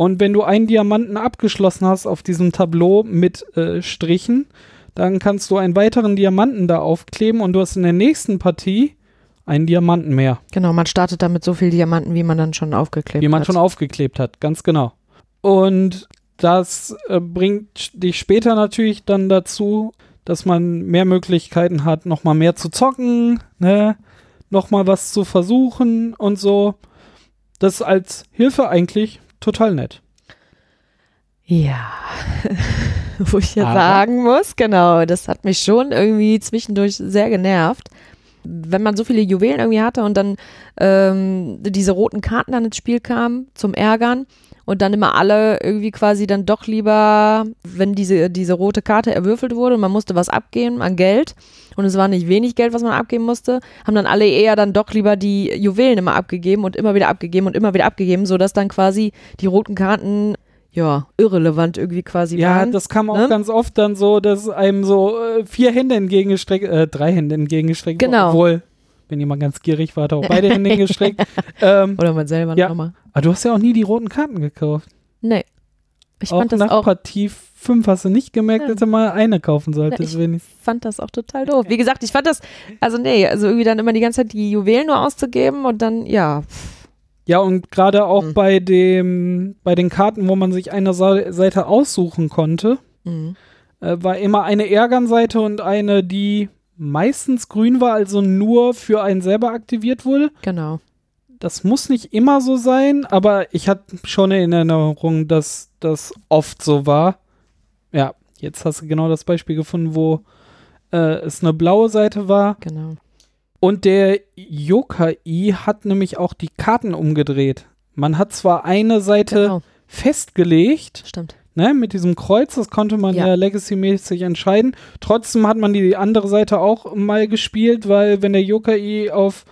Und wenn du einen Diamanten abgeschlossen hast auf diesem Tableau mit äh, Strichen, dann kannst du einen weiteren Diamanten da aufkleben und du hast in der nächsten Partie einen Diamanten mehr. Genau, man startet damit so viel Diamanten, wie man dann schon aufgeklebt hat. Wie man hat. schon aufgeklebt hat, ganz genau. Und das äh, bringt dich später natürlich dann dazu, dass man mehr Möglichkeiten hat, nochmal mehr zu zocken, ne? nochmal was zu versuchen und so. Das als Hilfe eigentlich total nett. Ja, [LAUGHS] wo ich ja sagen muss, genau, das hat mich schon irgendwie zwischendurch sehr genervt. Wenn man so viele Juwelen irgendwie hatte und dann ähm, diese roten Karten dann ins Spiel kamen zum Ärgern und dann immer alle irgendwie quasi dann doch lieber, wenn diese, diese rote Karte erwürfelt wurde und man musste was abgeben an Geld und es war nicht wenig Geld, was man abgeben musste, haben dann alle eher dann doch lieber die Juwelen immer abgegeben und immer wieder abgegeben und immer wieder abgegeben, sodass dann quasi die roten Karten ja, irrelevant irgendwie quasi ja, waren. Ja, das kam auch ne? ganz oft dann so, dass einem so äh, vier Hände entgegengestreckt, äh, drei Hände entgegengestreckt genau. obwohl, wenn jemand ganz gierig war, hat auch [LAUGHS] beide Hände gestreckt. Ähm, Oder man selber ja. nochmal. Aber du hast ja auch nie die roten Karten gekauft. Nee. Ich auch fand das nach auch. Partie 5 hast du nicht gemerkt, ja. dass du mal eine kaufen solltest. Ja, ich fand das auch total doof. Wie gesagt, ich fand das, also nee, also irgendwie dann immer die ganze Zeit die Juwelen nur auszugeben und dann, ja. Ja, und gerade auch mhm. bei dem, bei den Karten, wo man sich eine Seite aussuchen konnte, mhm. äh, war immer eine Ärgernseite und eine, die meistens grün war, also nur für einen selber aktiviert wurde. Genau. Das muss nicht immer so sein, aber ich hatte schon in Erinnerung, dass das oft so war. Ja, jetzt hast du genau das Beispiel gefunden, wo äh, es eine blaue Seite war. Genau. Und der Yokai hat nämlich auch die Karten umgedreht. Man hat zwar eine Seite genau. festgelegt, Stimmt. Ne, mit diesem Kreuz, das konnte man ja, ja Legacy-mäßig entscheiden. Trotzdem hat man die andere Seite auch mal gespielt, weil wenn der Yokai auf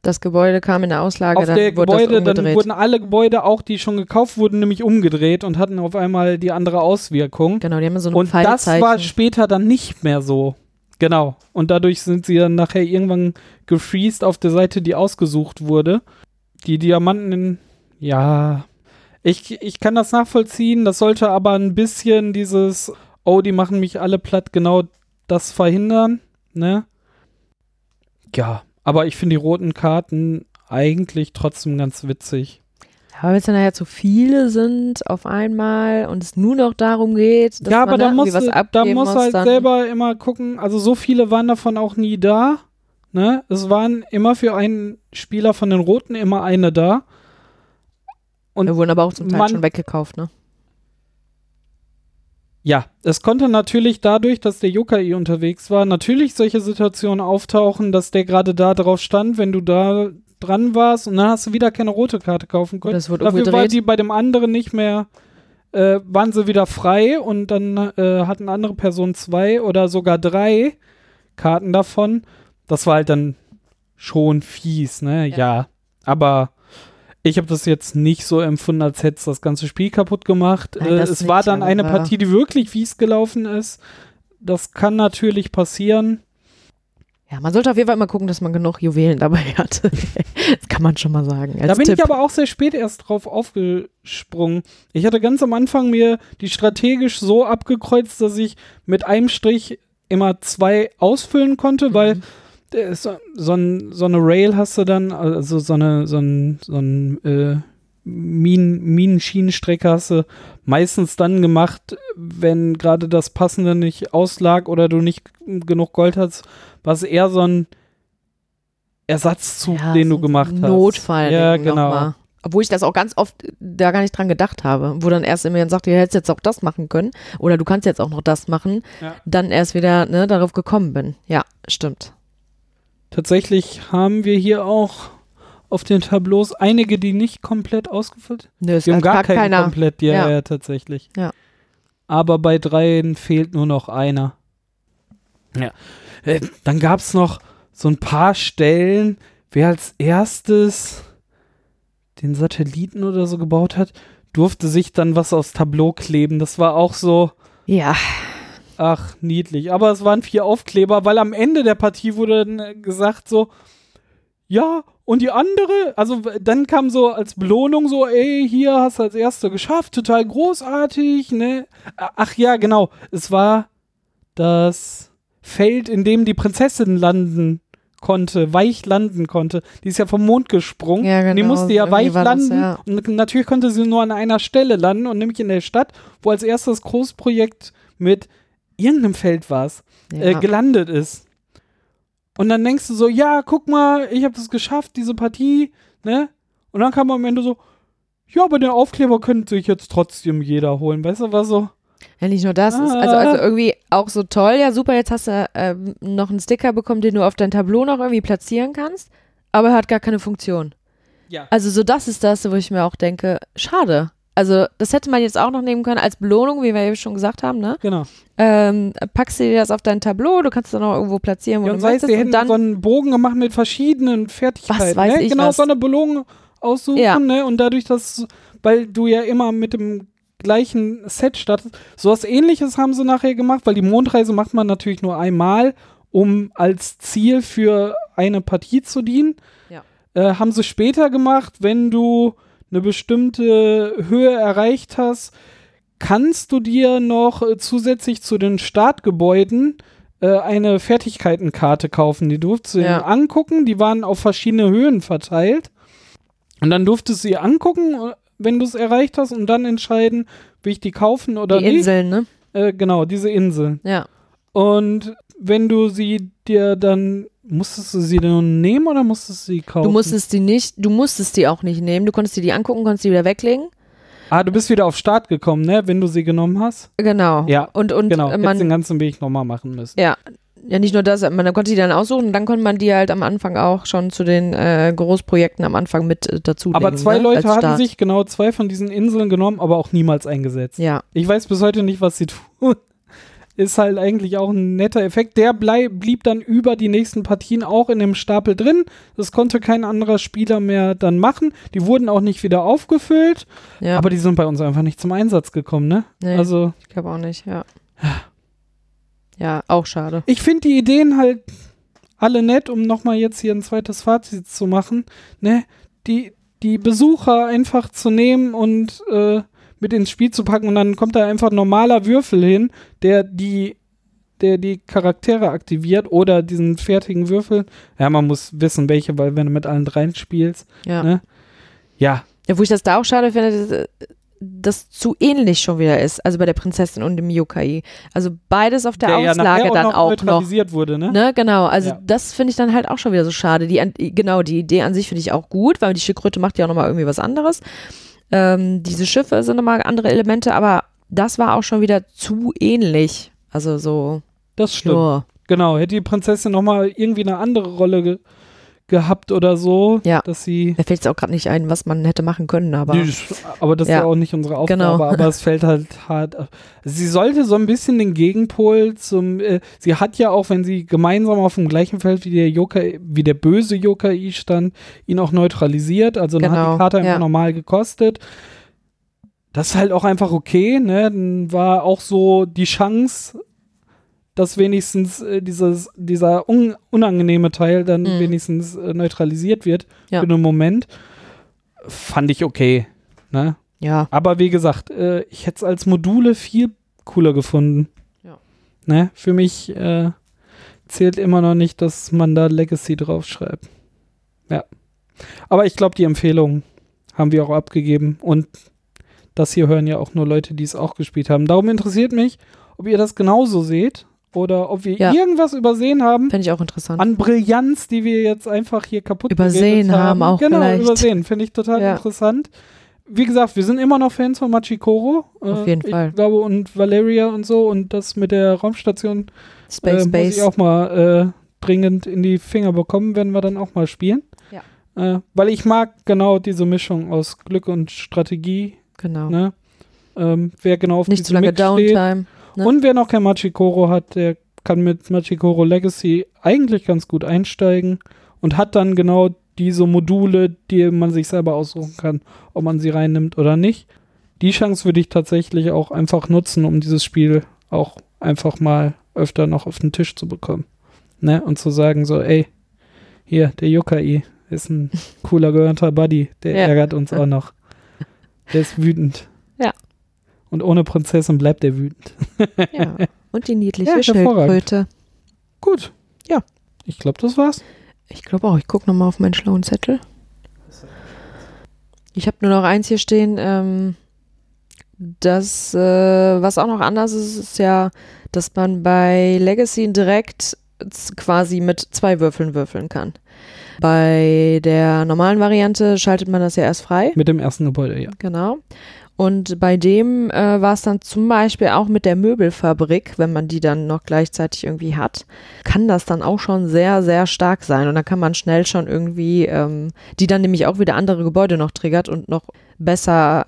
das Gebäude kam in der Auslage, auf dann der wurde Gebäude, das dann wurden alle Gebäude, auch die schon gekauft wurden, nämlich umgedreht und hatten auf einmal die andere Auswirkung. Genau, die haben so ein Und das war später dann nicht mehr so. Genau. Und dadurch sind sie dann nachher irgendwann gefreezed auf der Seite, die ausgesucht wurde. Die Diamanten, ja, ich, ich kann das nachvollziehen. Das sollte aber ein bisschen dieses, oh, die machen mich alle platt, genau das verhindern, ne? Ja, aber ich finde die roten Karten eigentlich trotzdem ganz witzig. Aber wenn es dann nachher zu viele sind auf einmal und es nur noch darum geht, dass ja, aber man da muss, was da muss muss, halt selber immer gucken. Also so viele waren davon auch nie da. Ne? Es waren immer für einen Spieler von den Roten immer eine da. Und Wir wurden aber auch zum Teil man, schon weggekauft, ne? Ja, es konnte natürlich dadurch, dass der Yokai unterwegs war, natürlich solche Situationen auftauchen, dass der gerade da drauf stand, wenn du da dran warst und dann hast du wieder keine rote Karte kaufen können. Das wurde Dafür war die bei dem anderen nicht mehr, äh, waren sie wieder frei und dann äh, hatten andere Personen zwei oder sogar drei Karten davon. Das war halt dann schon fies, ne? Ja. ja. Aber ich habe das jetzt nicht so empfunden, als hätte es das ganze Spiel kaputt gemacht. Nein, äh, es war dann eine Partie, die wirklich fies gelaufen ist. Das kann natürlich passieren. Ja, man sollte auf jeden Fall immer gucken, dass man genug Juwelen dabei hat. [LAUGHS] das kann man schon mal sagen. Da bin Tipp. ich aber auch sehr spät erst drauf aufgesprungen. Ich hatte ganz am Anfang mir die strategisch so abgekreuzt, dass ich mit einem Strich immer zwei ausfüllen konnte, weil Mhm. äh, so, so, ein, so eine Rail hast du dann, also so eine so ein, so ein äh, Minen, Minenschienenstrecke hast du meistens dann gemacht, wenn gerade das Passende nicht auslag oder du nicht genug Gold hast, was eher so ein Ersatzzug, Ja, den so du gemacht hast. Notfall. Ja, genau. Obwohl ich das auch ganz oft da gar nicht dran gedacht habe. Wo dann erst immer dann sagt, du hättest jetzt auch das machen können. Oder du kannst jetzt auch noch das machen. Ja. Dann erst wieder ne, darauf gekommen bin. Ja, stimmt. Tatsächlich haben wir hier auch auf den Tableaus einige, die nicht komplett ausgefüllt es Wir haben gar hat keinen keiner. komplett, ja, Ja. ja, tatsächlich. Ja. Aber bei dreien fehlt nur noch einer. Ja. Äh, dann gab es noch so ein paar Stellen, wer als erstes den Satelliten oder so gebaut hat, durfte sich dann was aufs Tableau kleben. Das war auch so, Ja, ach, niedlich. Aber es waren vier Aufkleber, weil am Ende der Partie wurde dann gesagt so, ja, und die andere, also dann kam so als Belohnung so, ey, hier hast du als Erster geschafft, total großartig, ne? Ach ja, genau, es war das Feld, in dem die Prinzessin landen konnte, weich landen konnte. Die ist ja vom Mond gesprungen. Ja, Und die genau, musste ja irgendwie weich war das, landen. ja. Und natürlich konnte sie nur an einer Stelle landen und nämlich in der Stadt, wo als erstes Großprojekt mit irgendeinem Feld war es, äh, ja. gelandet ist. Und dann denkst du so, ja, guck mal, ich habe das geschafft, diese Partie, ne? Und dann kam am Ende so, ja, aber den Aufkleber könnte sich jetzt trotzdem jeder holen. Weißt du, war so, Ja, nicht nur das. Ist also, Ah. also irgendwie auch so toll. Ja, super, jetzt hast du ähm, noch einen Sticker bekommen, den du auf dein Tableau noch irgendwie platzieren kannst, aber er hat gar keine Funktion. ja. Also so das ist das, wo ich mir auch denke, schade. Also das hätte man jetzt auch noch nehmen können als Belohnung, wie wir eben schon gesagt haben, ne? Genau. Ähm, packst du dir das auf dein Tableau, du kannst es dann auch irgendwo platzieren, wo Ja, du und möchtest die und hätten dann so einen Bogen gemacht mit verschiedenen Fertigkeiten. weiß ne? ich Genau, was. so eine Belohnung aussuchen, Ja. ne? Und dadurch, dass, weil du ja immer mit dem gleichen Set startest, sowas ähnliches haben sie nachher gemacht, weil die Mondreise macht man natürlich nur einmal, um als Ziel für eine Partie zu dienen. Ja. Äh, haben sie später gemacht, wenn du eine bestimmte Höhe erreicht hast, kannst du dir noch äh, zusätzlich zu den Startgebäuden äh, eine Fertigkeitenkarte kaufen. Die durftest du Ja. dir angucken, die waren auf verschiedene Höhen verteilt. Und dann durftest du sie angucken, äh, wenn du es erreicht hast, und dann entscheiden, will ich die kaufen oder die nicht. Inseln, ne? Äh, genau, diese Inseln. Ja. Und wenn du sie dir dann, musstest du sie dann nehmen oder musstest du sie kaufen? Du musstest die nicht, du musstest die auch nicht nehmen. Du konntest dir die angucken, konntest die wieder weglegen. ah, du bist wieder auf Start gekommen, ne? Wenn du sie genommen hast. Genau. Ja, Und, und Genau, äh, hättest man, den ganzen Weg nochmal machen müssen. Ja, ja, nicht nur das, man konnte die dann aussuchen und dann konnte man die halt am Anfang auch schon zu den äh, Großprojekten am Anfang mit äh, dazu Aber zwei ne? Leute hatten sich genau zwei von diesen Inseln genommen, aber auch niemals eingesetzt. Ja, Ich weiß bis heute nicht, was sie [LAUGHS] tun. Ist halt eigentlich auch ein netter Effekt. Der blei- blieb dann über die nächsten Partien auch in dem Stapel drin. Das konnte kein anderer Spieler mehr dann machen. Die wurden auch nicht wieder aufgefüllt, ja. aber die sind bei uns einfach nicht zum Einsatz gekommen, ne? Nee. Also, ich glaube auch nicht, ja. Ja, auch schade. ich finde die Ideen halt alle nett, um nochmal jetzt hier ein zweites Fazit zu machen, ne? Die, die Besucher einfach zu nehmen und äh, mit ins Spiel zu packen und dann kommt da einfach ein normaler Würfel hin, der die der die Charaktere aktiviert oder diesen fertigen Würfel. Ja, man muss wissen, welche, weil wenn du mit allen dreien spielst, Ja. ne? Ja, ja. Wo ich das da auch schade finde, dass das zu ähnlich schon wieder ist. Also bei der Prinzessin und dem Yokai. Also beides auf der, ja Auslage nachher dann auch noch. neutralisiert wurde, ne? Ne, genau. Also Ja. das finde ich dann halt auch schon wieder so schade. Die, genau, die Idee an sich finde ich auch gut, weil die Schildkröte macht ja auch nochmal irgendwie was anderes. Ähm, diese Schiffe sind nochmal andere Elemente, aber das war auch schon wieder zu ähnlich. Also so, Das stimmt. ja. Genau, hätte die Prinzessin nochmal irgendwie eine andere Rolle gehabt oder so, Ja. dass sie Mir fällt jetzt auch gerade nicht ein, was man hätte machen können, aber Nee, aber das ist Ja. ja auch nicht unsere Aufgabe, Genau. aber [LAUGHS] es fällt halt hart. Sie sollte so ein bisschen den Gegenpol zum, äh, sie hat ja auch, wenn sie gemeinsam auf dem gleichen Feld wie der Yokai, wie der böse Yokai stand, ihn auch neutralisiert, also dann hat Genau, die Karte einfach ja. normal gekostet. Das ist halt auch einfach okay, ne? Dann war auch so die Chance, dass wenigstens äh, dieses, dieser un unangenehme Teil dann Mhm. wenigstens äh, neutralisiert wird Ja. für einen Moment. Fand ich okay. Ne? ja, Aber wie gesagt, äh, ich hätte es als Module viel cooler gefunden. Ja. Ne? Für mich äh, zählt immer noch nicht, dass man da Legacy draufschreibt. Ja. Aber ich glaube, die Empfehlung haben wir auch abgegeben. Und das hier hören ja auch nur Leute, die es auch gespielt haben. Darum interessiert mich, ob ihr das genauso seht oder ob wir Ja. irgendwas übersehen haben fände ich auch interessant. an Brillanz, die wir jetzt einfach hier kaputt Übersehen geredet haben auch Genau, vielleicht. übersehen. Finde ich total Ja. interessant. Wie gesagt, wir sind immer noch Fans von Machikoro. Auf jeden ich Fall. glaube, und Valeria und so. Und das mit der Raumstation Space äh, muss Base. ich auch mal äh, dringend in die Finger bekommen, werden wir dann auch mal spielen. Ja. Äh, weil ich mag genau diese Mischung aus Glück und Strategie. Genau. Ne? Ähm, wer genau auf Nicht zu lange Mix steht. Ne? Und wer noch kein Machikoro hat, der kann mit Machikoro Legacy eigentlich ganz gut einsteigen und hat dann genau diese Module, die man sich selber aussuchen kann, ob man sie reinnimmt oder nicht. Die Chance würde ich tatsächlich auch einfach nutzen, um dieses Spiel auch einfach mal öfter noch auf den Tisch zu bekommen. Ne? Und zu sagen so, ey, hier, der Yokai ist ein cooler gehörnter Buddy, der Ja. ärgert uns [LAUGHS] auch noch. Der ist wütend. Und ohne Prinzessin bleibt er wütend. Ja. [LAUGHS] Und die niedliche Ja. Schildkröte. Gut. Ja. Ich glaube, das war's. Ich glaube auch, ich gucke nochmal auf meinen schlauen Zettel. Ich habe nur noch eins hier stehen. Ähm, das, äh, was auch noch anders ist, ist ja, dass man bei Legacy direkt quasi mit zwei Würfeln würfeln kann. Bei der normalen Variante schaltet man das ja erst frei. Mit dem ersten Gebäude, ja. Genau. Und bei dem äh, war es dann zum Beispiel auch mit der Möbelfabrik, wenn man die dann noch gleichzeitig irgendwie hat, kann das dann auch schon sehr, sehr stark sein. Und dann kann man schnell schon irgendwie, ähm, die dann nämlich auch wieder andere Gebäude noch triggert und noch besser,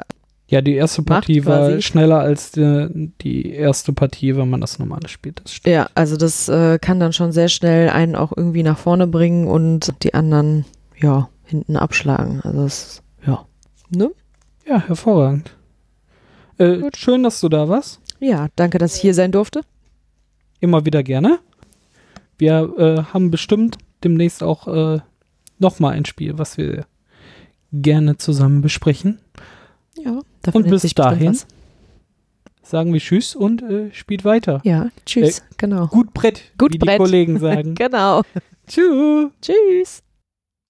Ja, die erste Macht Partie war schneller als die, die erste Partie, wenn man das normale spielt. Das ja, also das äh, kann dann schon sehr schnell einen auch irgendwie nach vorne bringen und die anderen, ja, hinten abschlagen. Also das, ja. Ne? Ja, hervorragend. Äh, schön, dass du da warst. Ja, danke, dass ich hier sein durfte. Immer wieder gerne. Wir äh, haben bestimmt demnächst auch äh, nochmal ein Spiel, was wir gerne zusammen besprechen. Ja, da Und bis dahin sagen wir Tschüss und äh, spielt weiter. Ja, tschüss, genau. Gut Brett, Gut wie Brett. die Kollegen [LAUGHS] sagen. Genau. Tschüss. Tschüss.